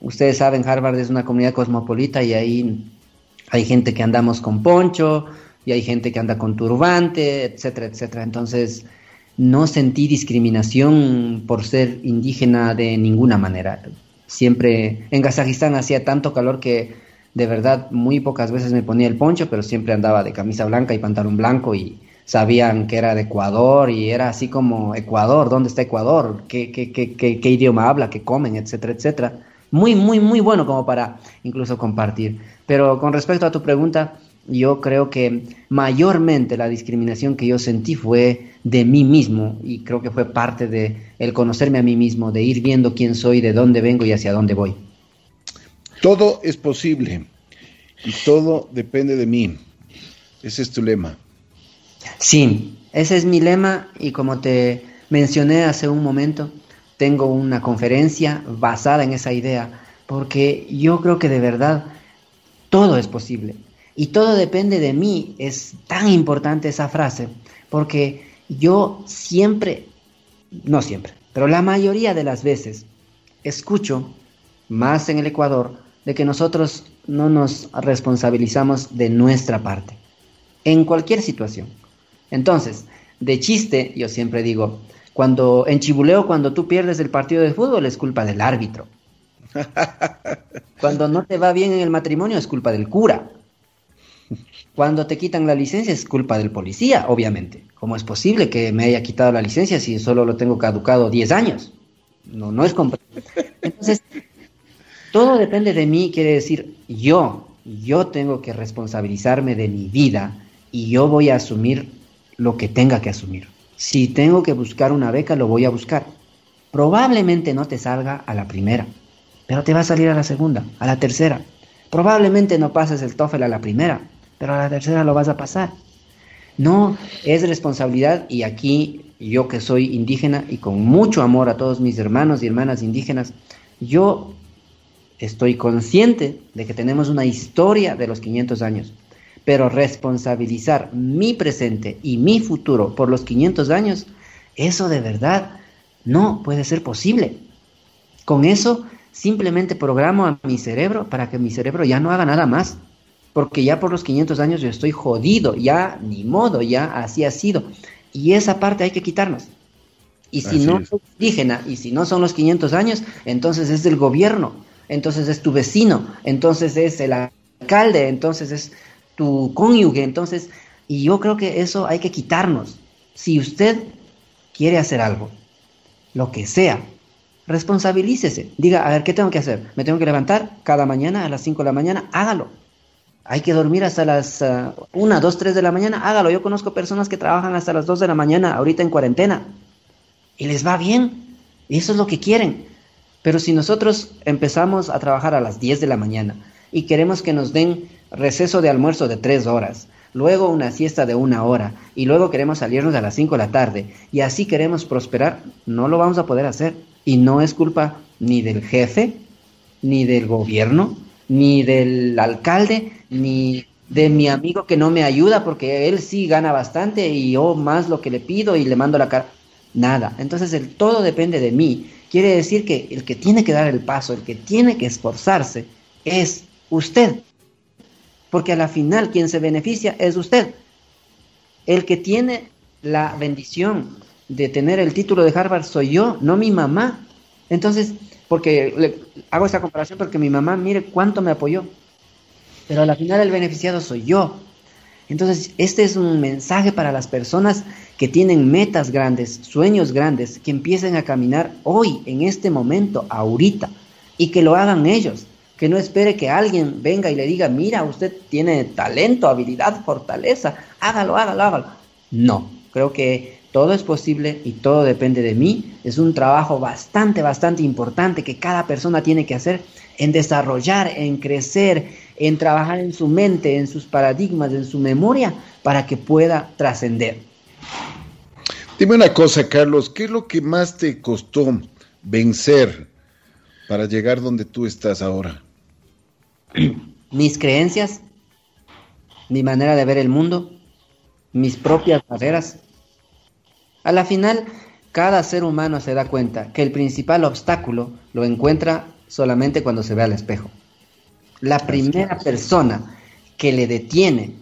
ustedes saben, Harvard es una comunidad cosmopolita y ahí hay gente que andamos con poncho y hay gente que anda con turbante, etcétera, etcétera. Entonces, no sentí discriminación por ser indígena de ninguna manera. Siempre en Kazajistán hacía tanto calor que de verdad muy pocas veces me ponía el poncho, pero siempre andaba de camisa blanca y pantalón blanco y sabían que era de Ecuador y era así como Ecuador, ¿dónde está Ecuador? ¿Qué, qué, qué, qué, idioma habla? ¿Qué comen? Etcétera, etcétera. Muy, muy, muy bueno como para incluso compartir. Pero con respecto a tu pregunta, yo creo que mayormente la discriminación que yo sentí fue de mí mismo y creo que fue parte de el conocerme a mí mismo, de ir viendo quién soy, de dónde vengo y hacia dónde voy. Todo es posible y todo depende de mí. Ese es tu lema. Sí, ese es mi lema y como te mencioné hace un momento, tengo una conferencia basada en esa idea porque yo creo que de verdad todo es posible y todo depende de mí. Es tan importante esa frase porque yo siempre, no siempre, pero la mayoría de las veces escucho, más en el Ecuador, de que nosotros no nos responsabilizamos de nuestra parte, en cualquier situación. Entonces, de chiste, yo siempre digo, cuando en Chibuleo, cuando tú pierdes el partido de fútbol, es culpa del árbitro. Cuando no te va bien en el matrimonio, es culpa del cura. Cuando te quitan la licencia, es culpa del policía, obviamente. ¿Cómo es posible que me haya quitado la licencia si solo lo tengo caducado 10 años? No, no es comprensible. Entonces, todo depende de mí, quiere decir yo, yo tengo que responsabilizarme de mi vida y yo voy a asumir lo que tenga que asumir. Si tengo que buscar una beca, lo voy a buscar. Probablemente no te salga a la primera, pero te va a salir a la segunda, a la tercera. Probablemente no pases el TOEFL a la primera, pero a la tercera lo vas a pasar. No, es responsabilidad y aquí yo que soy indígena y con mucho amor a todos mis hermanos y hermanas indígenas, yo estoy consciente de que tenemos una historia de los 500 años, pero responsabilizar mi presente y mi futuro por los 500 años, eso de verdad no puede ser posible. Con eso simplemente programo a mi cerebro para que mi cerebro ya no haga nada más, porque ya por los 500 años yo estoy jodido, ya ni modo, ya así ha sido. Y esa parte hay que quitarnos. Y si no es indígena y si no son los 500 años, entonces es del gobierno entonces es tu vecino, entonces es el alcalde, entonces es tu cónyuge, entonces, y yo creo que eso hay que quitarnos. Si usted quiere hacer algo, lo que sea, responsabilícese. Diga, a ver, ¿qué tengo que hacer? ¿Me tengo que levantar cada mañana a las 5 de la mañana? Hágalo. Hay que dormir hasta las 1, 2, 3 de la mañana, hágalo. Yo conozco personas que trabajan hasta las 2 de la mañana, ahorita en cuarentena, y les va bien. Y eso es lo que quieren. Pero si nosotros empezamos a trabajar a las 10 de la mañana y queremos que nos den receso de almuerzo de 3 horas, luego una siesta de una hora y luego queremos salirnos a las 5 de la tarde y así queremos prosperar, no lo vamos a poder hacer. Y no es culpa ni del jefe, ni del gobierno, ni del alcalde, ni de mi amigo que no me ayuda porque él sí gana bastante y yo más lo que le pido y le mando la cara. Nada. Entonces el todo depende de mí. Quiere decir que el que tiene que dar el paso, el que tiene que esforzarse, es usted. Porque a la final quien se beneficia es usted. El que tiene la bendición de tener el título de Harvard soy yo, no mi mamá. Entonces, porque le, hago esta comparación porque mi mamá, mire cuánto me apoyó. Pero a la final el beneficiado soy yo. Entonces, este es un mensaje para las personas que tienen metas grandes, sueños grandes, que empiecen a caminar hoy, en este momento, ahorita, y que lo hagan ellos que no espere que alguien venga y le diga, mira, usted tiene talento, habilidad, fortaleza, hágalo, hágalo, hágalo. No, creo que todo es posible y todo depende de mí. Es un trabajo bastante, bastante importante que cada persona tiene que hacer en desarrollar, en crecer, en trabajar en su mente, en sus paradigmas, en su memoria, para que pueda trascender. Dime una cosa, Carlos, ¿qué es lo que más te costó vencer para llegar donde tú estás ahora? mis creencias, mi manera de ver el mundo, mis propias barreras. A la final, cada ser humano se da cuenta que el principal obstáculo lo encuentra solamente cuando se ve al espejo. La primera persona que le detiene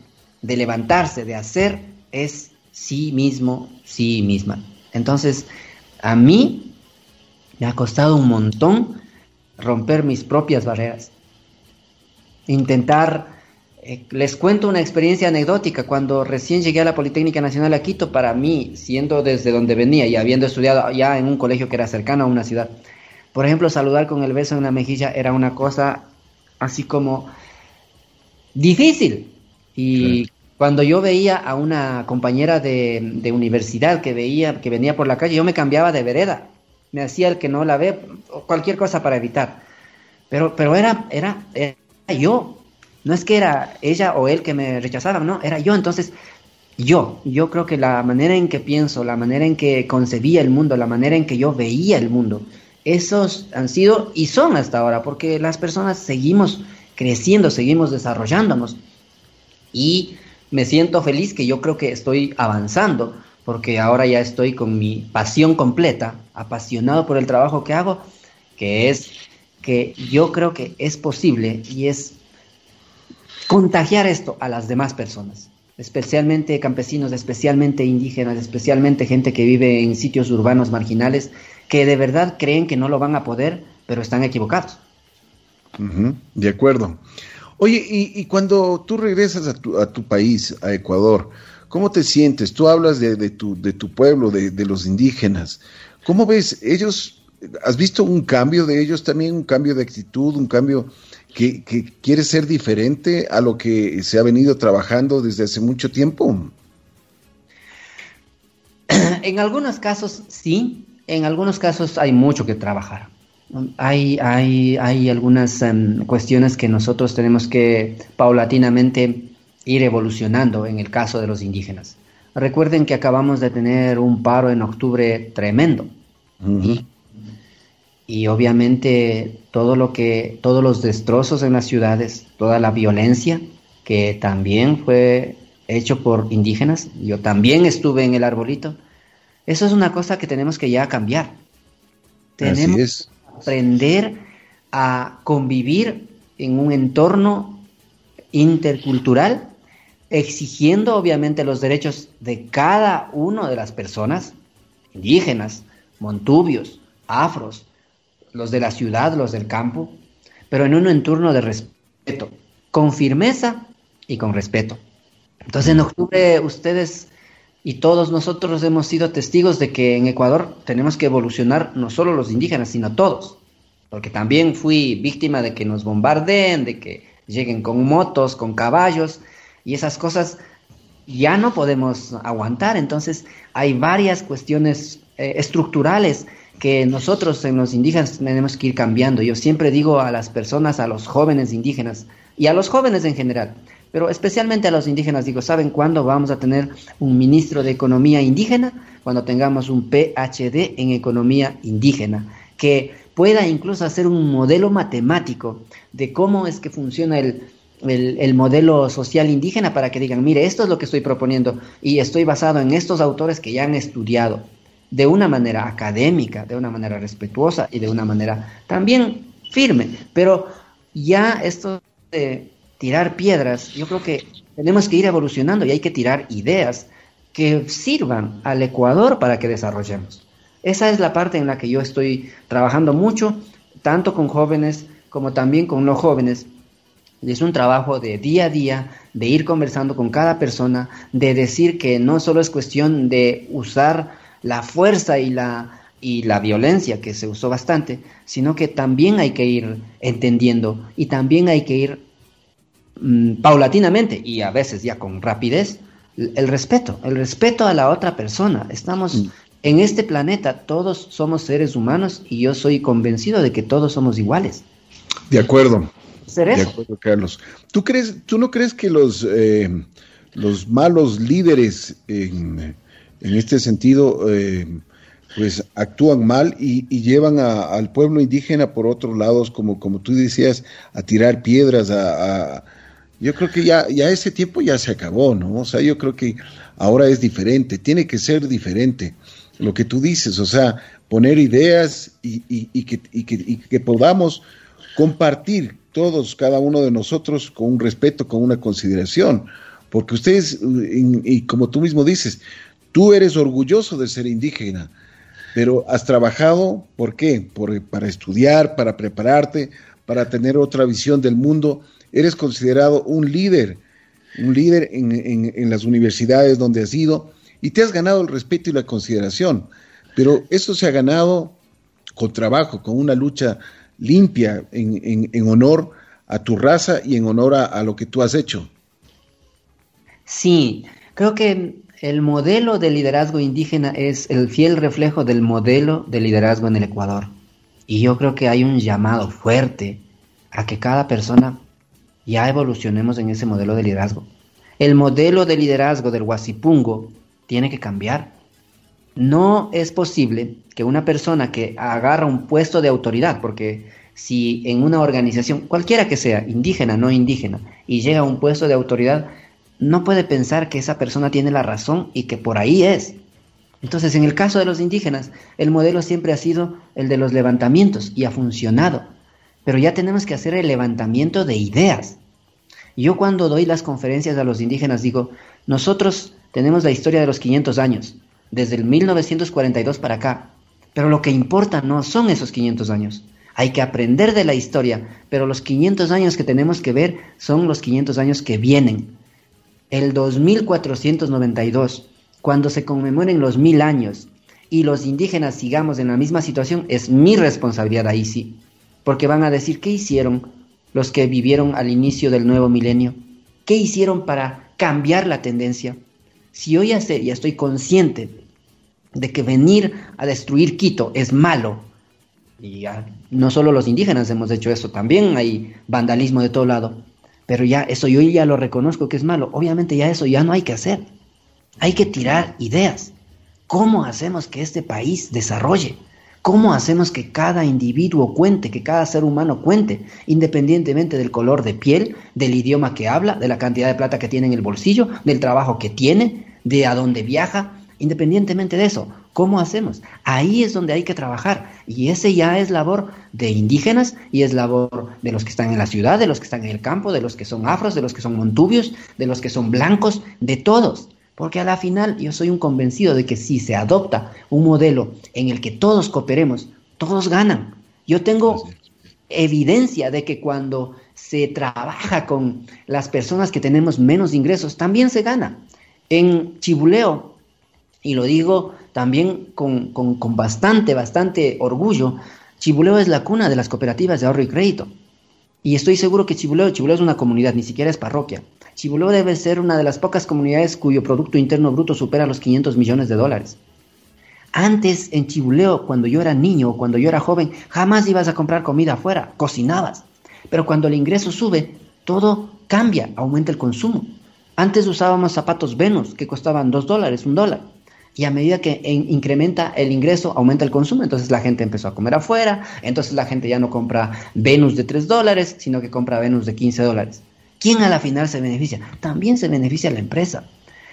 de levantarse, de hacer, es sí mismo, sí misma. Entonces, a mí me ha costado un montón romper mis propias barreras intentar, eh, les cuento una experiencia anecdótica, cuando recién llegué a la Politécnica Nacional a Quito, para mí, siendo desde donde venía y habiendo estudiado ya en un colegio que era cercano a una ciudad, por ejemplo, saludar con el beso en la mejilla era una cosa así como difícil. Y cuando yo veía a una compañera de, de, universidad que veía que venía por la calle, yo me cambiaba de vereda. Me hacía el que no la ve, cualquier cosa para evitar. Pero, pero era, era, era yo. No es que era ella o él que me rechazaban, no, era yo. Entonces, yo, yo creo que la manera en que pienso, la manera en que concebía el mundo, la manera en que yo veía el mundo, esos han sido y son hasta ahora, porque las personas seguimos creciendo, seguimos desarrollándonos. Y me siento feliz que yo creo que estoy avanzando, porque ahora ya estoy con mi pasión completa, apasionado por el trabajo que hago, que es que yo creo que es posible y es contagiar esto a las demás personas, especialmente campesinos, especialmente indígenas, especialmente gente que vive en sitios urbanos marginales, que de verdad creen que no lo van a poder, pero están equivocados. de acuerdo. Oye, y, cuando tú regresas a tu, a tu, país, a Ecuador, ¿cómo te sientes? Tú hablas de, tu, de tu pueblo, de, de los indígenas. ¿Cómo ves? Ellos ¿Has visto un cambio de ellos también, un cambio de actitud, un cambio que, quiere ser diferente a lo que se ha venido trabajando desde hace mucho tiempo? En algunos casos sí, en algunos casos hay mucho que trabajar. Hay, hay, hay algunas em, cuestiones que nosotros tenemos que paulatinamente ir evolucionando en el caso de los indígenas. Recuerden que acabamos de tener un paro en octubre tremendo y obviamente todo lo que todos los destrozos en las ciudades, toda la violencia que también fue hecho por indígenas, yo también estuve en el arbolito. Eso es una cosa que tenemos que ya cambiar. Tenemos que aprender a convivir en un entorno intercultural, exigiendo obviamente los derechos de cada una de las personas, indígenas, montubios, afros, los de la ciudad, los del campo, pero en un entorno de respeto, con firmeza y con respeto. Entonces en octubre ustedes y todos nosotros hemos sido testigos de que en Ecuador tenemos que evolucionar no solo los indígenas, sino todos, porque también fui víctima de que nos bombardeen, de que lleguen con motos, con caballos, y esas cosas ya no podemos aguantar. Entonces hay varias cuestiones eh, estructurales que nosotros en los indígenas tenemos que ir cambiando. Yo siempre digo a las personas, a los jóvenes indígenas y a los jóvenes en general, pero especialmente a los indígenas, digo, ¿saben cuándo vamos a tener un ministro de Economía indígena? Cuando tengamos un PhD en Economía indígena, que pueda incluso hacer un modelo matemático de cómo es que funciona el, el, modelo social indígena para que digan, mire, esto es lo que estoy proponiendo y estoy basado en estos autores que ya han estudiado de una manera académica, de una manera respetuosa y de una manera también firme. Pero ya esto de tirar piedras, yo creo que tenemos que ir evolucionando y hay que tirar ideas que sirvan al Ecuador para que desarrollemos. Esa es la parte en la que yo estoy trabajando mucho, tanto con jóvenes como también con no jóvenes, es un trabajo de día a día, de ir conversando con cada persona, de decir que no solo es cuestión de usar la fuerza y la, y la violencia, que se usó bastante, sino que también hay que ir entendiendo y también hay que ir mm, paulatinamente y a veces ya con rapidez el respeto, el respeto a la otra persona. Estamos mm. en este planeta, todos somos seres humanos y yo soy convencido de que todos somos iguales. De acuerdo. De acuerdo, Carlos. ¿Tú, crees, ¿Tú no crees que los, eh, los malos líderes en, este sentido eh, pues actúan mal y, llevan al pueblo indígena por otros lados, como, como tú decías, a tirar piedras, a, yo creo que ya, ya ese tiempo ya se acabó, ¿no? O sea, yo creo que ahora es diferente, tiene que ser diferente lo que tú dices, o sea, poner ideas y, que, y que podamos compartir todos, cada uno de nosotros, con un respeto, con una consideración. Porque ustedes, y como tú mismo dices, tú eres orgulloso de ser indígena, pero has trabajado, ¿por qué? para estudiar, para prepararte, para tener otra visión del mundo. Eres considerado un líder, un líder en, en las universidades donde has ido y te has ganado el respeto y la consideración. Pero eso se ha ganado con trabajo, con una lucha limpia en, en, honor a tu raza y en honor a, lo que tú has hecho. Sí, creo que el modelo de liderazgo indígena es el fiel reflejo del modelo de liderazgo en el Ecuador. Y yo creo que hay un llamado fuerte a que cada persona ya evolucionemos en ese modelo de liderazgo. El modelo de liderazgo del Huasipungo tiene que cambiar. No es posible que una persona que agarra un puesto de autoridad, porque si en una organización, cualquiera que sea, indígena, no indígena, y llega a un puesto de autoridad, no puede pensar que esa persona tiene la razón y que por ahí es. Entonces, en el caso de los indígenas, el modelo siempre ha sido el de los levantamientos y ha funcionado. Pero ya tenemos que hacer el levantamiento de ideas. Yo cuando doy las conferencias a los indígenas digo, nosotros tenemos la historia de los 500 años, desde el 1942 para acá. Pero lo que importa no son esos 500 años. Hay que aprender de la historia, pero los 500 años que tenemos que ver son los 500 años que vienen. El 2492, cuando se conmemoren los mil años y los indígenas sigamos en la misma situación, es mi responsabilidad ahí sí. Porque van a decir, ¿qué hicieron los que vivieron al inicio del nuevo milenio? ¿Qué hicieron para cambiar la tendencia? Si ya sé, ya estoy consciente de que venir a destruir Quito es malo, y no solo los indígenas hemos hecho eso, también hay vandalismo de todo lado, pero ya eso yo ya lo reconozco que es malo, obviamente ya eso ya no hay que hacer, hay que tirar ideas. ¿Cómo hacemos que este país desarrolle? ¿Cómo hacemos que cada individuo cuente, que cada ser humano cuente, independientemente del color de piel, del idioma que habla, de la cantidad de plata que tiene en el bolsillo, del trabajo que tiene, de a dónde viaja, independientemente de eso? ¿Cómo hacemos? Ahí es donde hay que trabajar. Y ese ya es labor de indígenas y es labor de los que están en la ciudad, de los que están en el campo, de los que son afros, de los que son montubios, de los que son blancos, de todos. Porque a la final yo soy un convencido de que si se adopta un modelo en el que todos cooperemos, todos ganan. Yo tengo evidencia de que cuando se trabaja con las personas que tenemos menos ingresos, también se gana. En Chibuleo, y lo digo también con, bastante, bastante orgullo, Chibuleo es la cuna de las cooperativas de ahorro y crédito. Y estoy seguro que Chibuleo, Chibuleo es una comunidad, ni siquiera es parroquia. Chibuleo debe ser una de las pocas comunidades cuyo Producto Interno Bruto supera los 500 millones de dólares. Antes en Chibuleo, cuando yo era niño o cuando yo era joven, jamás ibas a comprar comida afuera, cocinabas. Pero cuando el ingreso sube, todo cambia, aumenta el consumo. Antes usábamos zapatos Venus que costaban dos dólares, un dólar. Y a medida que incrementa el ingreso, aumenta el consumo. Entonces la gente empezó a comer afuera. Entonces la gente ya no compra Venus de 3 dólares, sino que compra Venus de 15 dólares. ¿Quién a la final se beneficia? También se beneficia la empresa.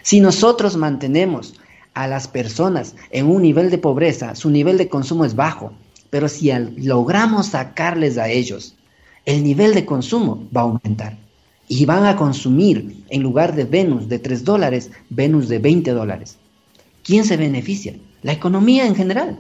Si nosotros mantenemos a las personas en un nivel de pobreza, su nivel de consumo es bajo. Pero si logramos sacarles a ellos, el nivel de consumo va a aumentar. Y van a consumir, en lugar de Venus de 3 dólares, Venus de 20 dólares. ¿Quién se beneficia? La economía en general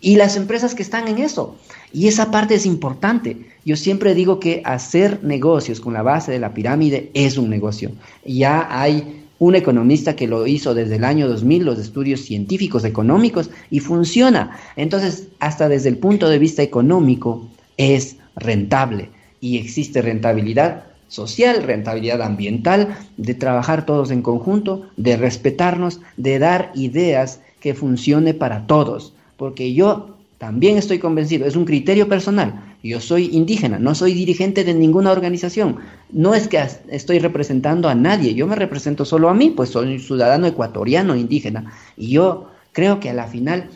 y las empresas que están en eso. Y esa parte es importante. Yo siempre digo que hacer negocios con la base de la pirámide es un negocio. Ya hay un economista que lo hizo desde el año 2000, los estudios científicos económicos, y funciona. Entonces, hasta desde el punto de vista económico, es rentable y existe rentabilidad social, rentabilidad ambiental, de trabajar todos en conjunto, de respetarnos, de dar ideas que funcione para todos. Porque yo también estoy convencido, es un criterio personal. Yo soy indígena, no soy dirigente de ninguna organización. No es que estoy representando a nadie, yo me represento solo a mí, pues soy ciudadano ecuatoriano indígena. Y yo creo que a la final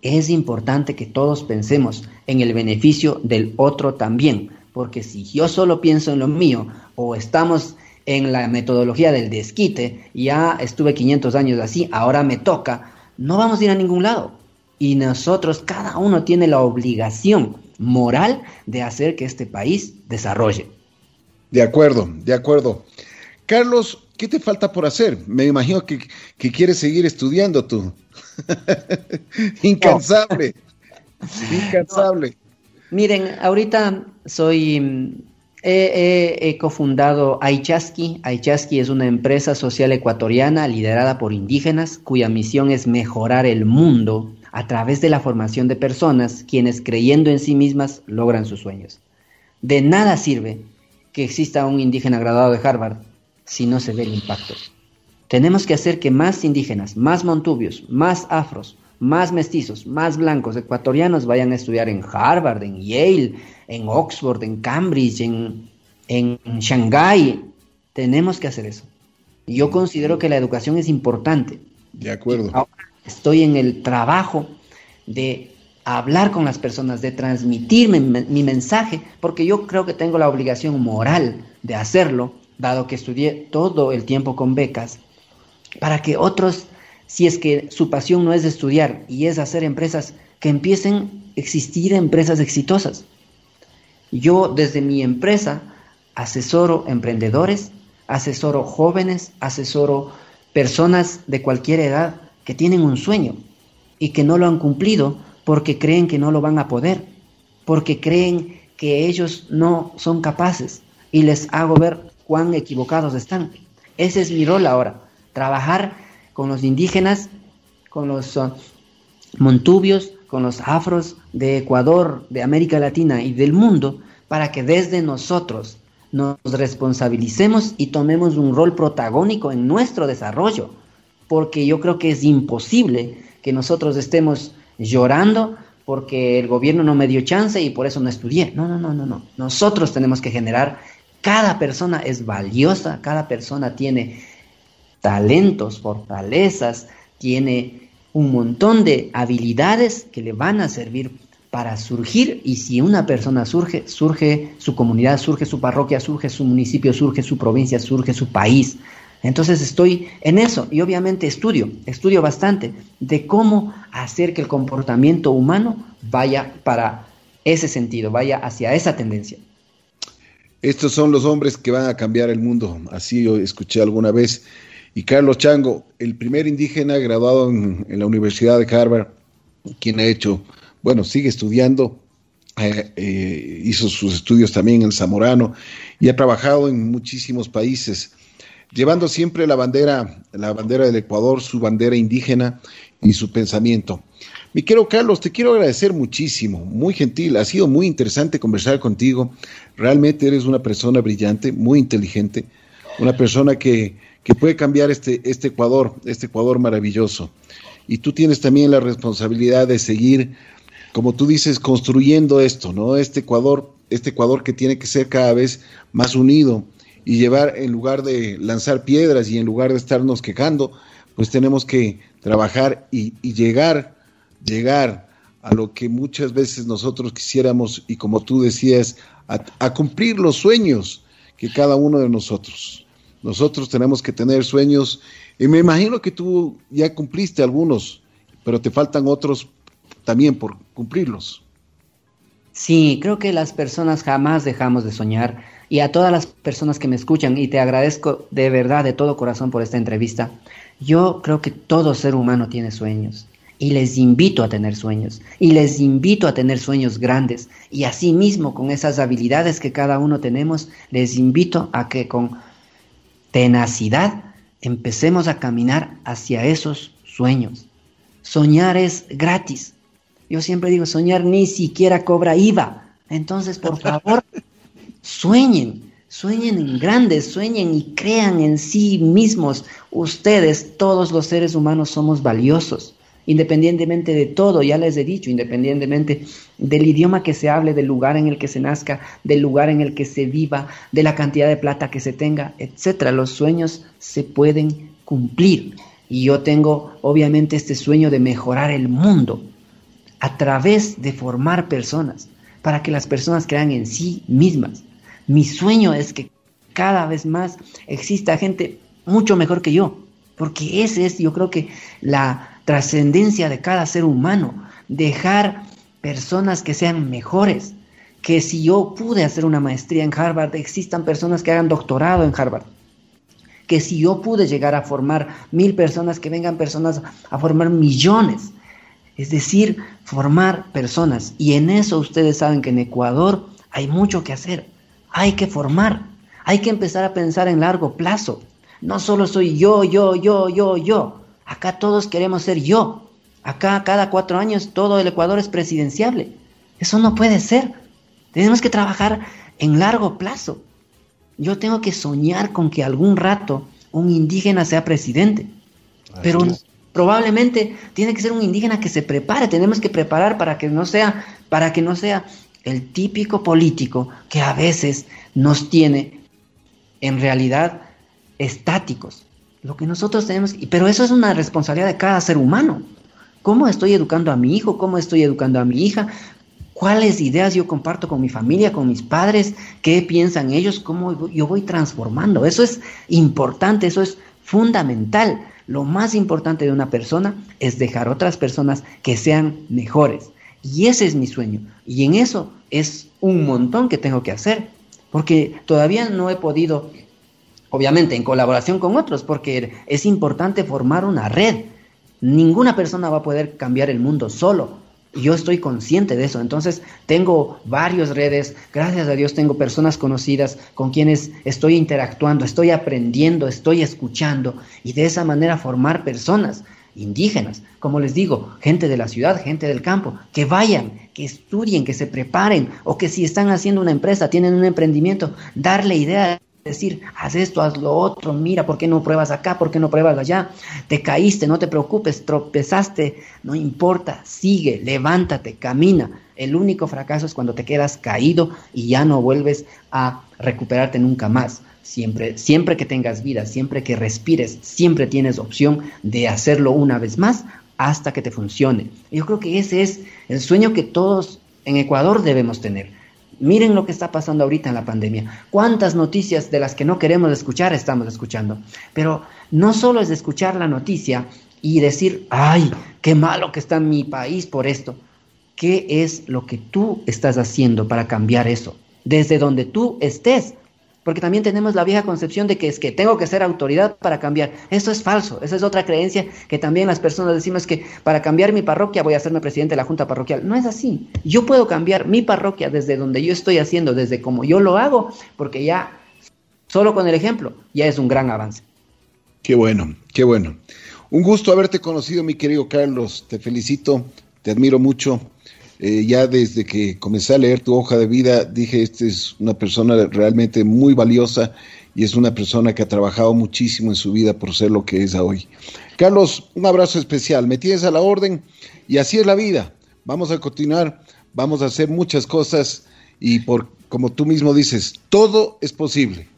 es importante que todos pensemos en el beneficio del otro también porque si yo solo pienso en lo mío o estamos en la metodología del desquite, ya estuve 500 años así, ahora me toca, no vamos a ir a ningún lado. Y nosotros, cada uno tiene la obligación moral de hacer que este país desarrolle. De acuerdo, de acuerdo. Carlos, ¿qué te falta por hacer? Me imagino que, quieres seguir estudiando tú. Incansable. Incansable. Miren, ahorita soy, he, cofundado Aichaski. Aichaski es una empresa social ecuatoriana liderada por indígenas cuya misión es mejorar el mundo a través de la formación de personas quienes creyendo en sí mismas logran sus sueños. De nada sirve que exista un indígena graduado de Harvard si no se ve el impacto. Tenemos que hacer que más indígenas, más montubios, más afros, más mestizos, más blancos ecuatorianos vayan a estudiar en Harvard, en Yale, en Oxford, en Cambridge, en, en Shanghái. Tenemos que hacer eso. Yo considero que la educación es importante. De acuerdo. Ahora estoy en el trabajo de hablar con las personas, de transmitirme mi mensaje, porque yo creo que tengo la obligación moral de hacerlo, dado que estudié todo el tiempo con becas, para que otros si es que su pasión no es estudiar y es hacer empresas, que empiecen a existir empresas exitosas. Yo desde mi empresa asesoro emprendedores, asesoro jóvenes, asesoro personas de cualquier edad que tienen un sueño y que no lo han cumplido porque creen que no lo van a poder, porque creen que ellos no son capaces y les hago ver cuán equivocados están. Ese es mi rol ahora, trabajar con los indígenas, con los uh, montubios, con los afros de Ecuador, de América Latina y del mundo, para que desde nosotros nos responsabilicemos y tomemos un rol protagónico en nuestro desarrollo, porque yo creo que es imposible que nosotros estemos llorando porque el gobierno no me dio chance y por eso no estudié. No, no, no, no, no. Nosotros tenemos que generar, cada persona es valiosa, cada persona tiene talentos, fortalezas, tiene un montón de habilidades que le van a servir para surgir y si una persona surge, surge su comunidad, surge su parroquia, surge su municipio, surge su provincia, surge su país. Entonces estoy en eso y obviamente estudio, estudio bastante de cómo hacer que el comportamiento humano vaya para ese sentido, vaya hacia esa tendencia. Estos son los hombres que van a cambiar el mundo, así yo escuché alguna vez. Y Carlos Chango, el primer indígena graduado en, la Universidad de Harvard, quien ha hecho, bueno, sigue estudiando, eh, eh, hizo sus estudios también en Zamorano y ha trabajado en muchísimos países, llevando siempre la bandera, la bandera del Ecuador, su bandera indígena y su pensamiento. Mi querido Carlos, te quiero agradecer muchísimo, muy gentil, ha sido muy interesante conversar contigo. Realmente eres una persona brillante, muy inteligente, una persona que que puede cambiar este, este Ecuador, este Ecuador maravilloso. Y tú tienes también la responsabilidad de seguir como tú dices, construyendo esto, ¿no? Este Ecuador, este Ecuador que tiene que ser cada vez más unido y llevar, en lugar de lanzar piedras y en lugar de estarnos quejando, pues tenemos que trabajar y, llegar, llegar a lo que muchas veces nosotros quisiéramos y como tú decías, a cumplir los sueños que cada uno de nosotros. Nosotros tenemos que tener sueños y me imagino que tú ya cumpliste algunos, pero te faltan otros también por cumplirlos. Sí, creo que las personas jamás dejamos de soñar y a todas las personas que me escuchan y te agradezco de verdad, de todo corazón por esta entrevista. Yo creo que todo ser humano tiene sueños y les invito a tener sueños y les invito a tener sueños grandes y asimismo con esas habilidades que cada uno tenemos, les invito a que con tenacidad empecemos a caminar hacia esos sueños. Soñar es gratis. Yo siempre digo, soñar ni siquiera cobra IVA. Entonces, por favor, sueñen, sueñen en grandes, sueñen y crean en sí mismos. Ustedes, todos los seres humanos, somos valiosos independientemente de todo, ya les he dicho, independientemente del idioma que se hable, del lugar en el que se nazca, del lugar en el que se viva, de la cantidad de plata que se tenga, etcétera. Los sueños se pueden cumplir. Y yo tengo obviamente este sueño de mejorar el mundo a través de formar personas, para que las personas crean en sí mismas. Mi sueño es que cada vez más exista gente mucho mejor que yo, porque ese es, yo creo que la trascendencia de cada ser humano, dejar personas que sean mejores, que si yo pude hacer una maestría en Harvard, existan personas que hagan doctorado en Harvard, que si yo pude llegar a formar mil personas, que vengan personas a formar millones, es decir, formar personas. Y en eso ustedes saben que en Ecuador hay mucho que hacer, hay que formar, hay que empezar a pensar en largo plazo. No solo soy yo, yo, yo, yo, yo. Acá todos queremos ser yo. Acá cada cuatro años todo el Ecuador es presidenciable. Eso no puede ser. Tenemos que trabajar en largo plazo. Yo tengo que soñar con que algún rato un indígena sea presidente. Pero probablemente tiene que ser un indígena que se prepare. Tenemos que preparar para que no sea, para que no sea el típico político que a veces nos tiene en realidad estáticos. Lo que nosotros tenemos, pero eso es una responsabilidad de cada ser humano. ¿Cómo estoy educando a mi hijo? ¿Cómo estoy educando a mi hija? ¿Cuáles ideas yo comparto con mi familia, con mis padres? ¿Qué piensan ellos? ¿Cómo yo voy transformando? Eso es importante, eso es fundamental. Lo más importante de una persona es dejar otras personas que sean mejores. Y ese es mi sueño. Y en eso es un montón que tengo que hacer. Porque todavía no he podido obviamente en colaboración con otros, porque es importante formar una red. Ninguna persona va a poder cambiar el mundo solo. Yo estoy consciente de eso. Entonces tengo varias redes, gracias a Dios tengo personas conocidas con quienes estoy interactuando, estoy aprendiendo, estoy escuchando y de esa manera formar personas indígenas, como les digo, gente de la ciudad, gente del campo, que vayan, que estudien, que se preparen o que si están haciendo una empresa, tienen un emprendimiento, darle idea decir, haz esto, haz lo otro, mira, ¿por qué no pruebas acá? ¿Por qué no pruebas allá? Te caíste, no te preocupes, tropezaste, no importa, sigue, levántate, camina. El único fracaso es cuando te quedas caído y ya no vuelves a recuperarte nunca más. Siempre, siempre que tengas vida, siempre que respires, siempre tienes opción de hacerlo una vez más hasta que te funcione. Yo creo que ese es el sueño que todos en Ecuador debemos tener Miren lo que está pasando ahorita en la pandemia. Cuántas noticias de las que no queremos escuchar estamos escuchando. Pero no solo es escuchar la noticia y decir, ay, qué malo que está mi país por esto. ¿Qué es lo que tú estás haciendo para cambiar eso? Desde donde tú estés, porque también tenemos la vieja concepción de que es que tengo que ser autoridad para cambiar. Eso es falso. Esa es otra creencia que también las personas decimos que para cambiar mi parroquia voy a hacerme presidente de la junta parroquial. No es así. Yo puedo cambiar mi parroquia desde donde yo estoy haciendo, desde como yo lo hago, porque ya solo con el ejemplo ya es un gran avance. Qué bueno, qué bueno. Un gusto haberte conocido, mi querido Carlos. Te felicito, te admiro mucho. Eh, ya desde que comencé a leer tu hoja de vida, dije, esta es una persona realmente muy valiosa y es una persona que ha trabajado muchísimo en su vida por ser lo que es hoy. Carlos, un abrazo especial, me tienes a la orden y así es la vida. vamos a continuar, vamos a hacer muchas cosas y por como tú mismo dices, todo es posible.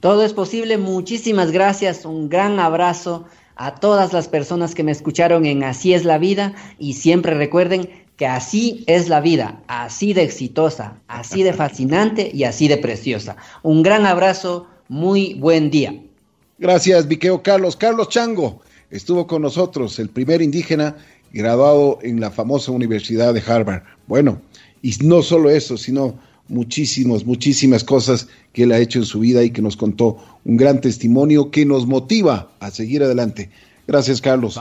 Todo es posible. Muchísimas gracias. Un gran abrazo a todas las personas que me escucharon en Así es la vida y siempre recuerden que así es la vida, así de exitosa, así de fascinante y así de preciosa. Un gran abrazo, muy buen día. Gracias, Viqueo Carlos. Carlos Chango estuvo con nosotros, el primer indígena graduado en la famosa Universidad de Harvard. Bueno, y no solo eso, sino muchísimas, muchísimas cosas que él ha hecho en su vida y que nos contó un gran testimonio que nos motiva a seguir adelante. Gracias, Carlos.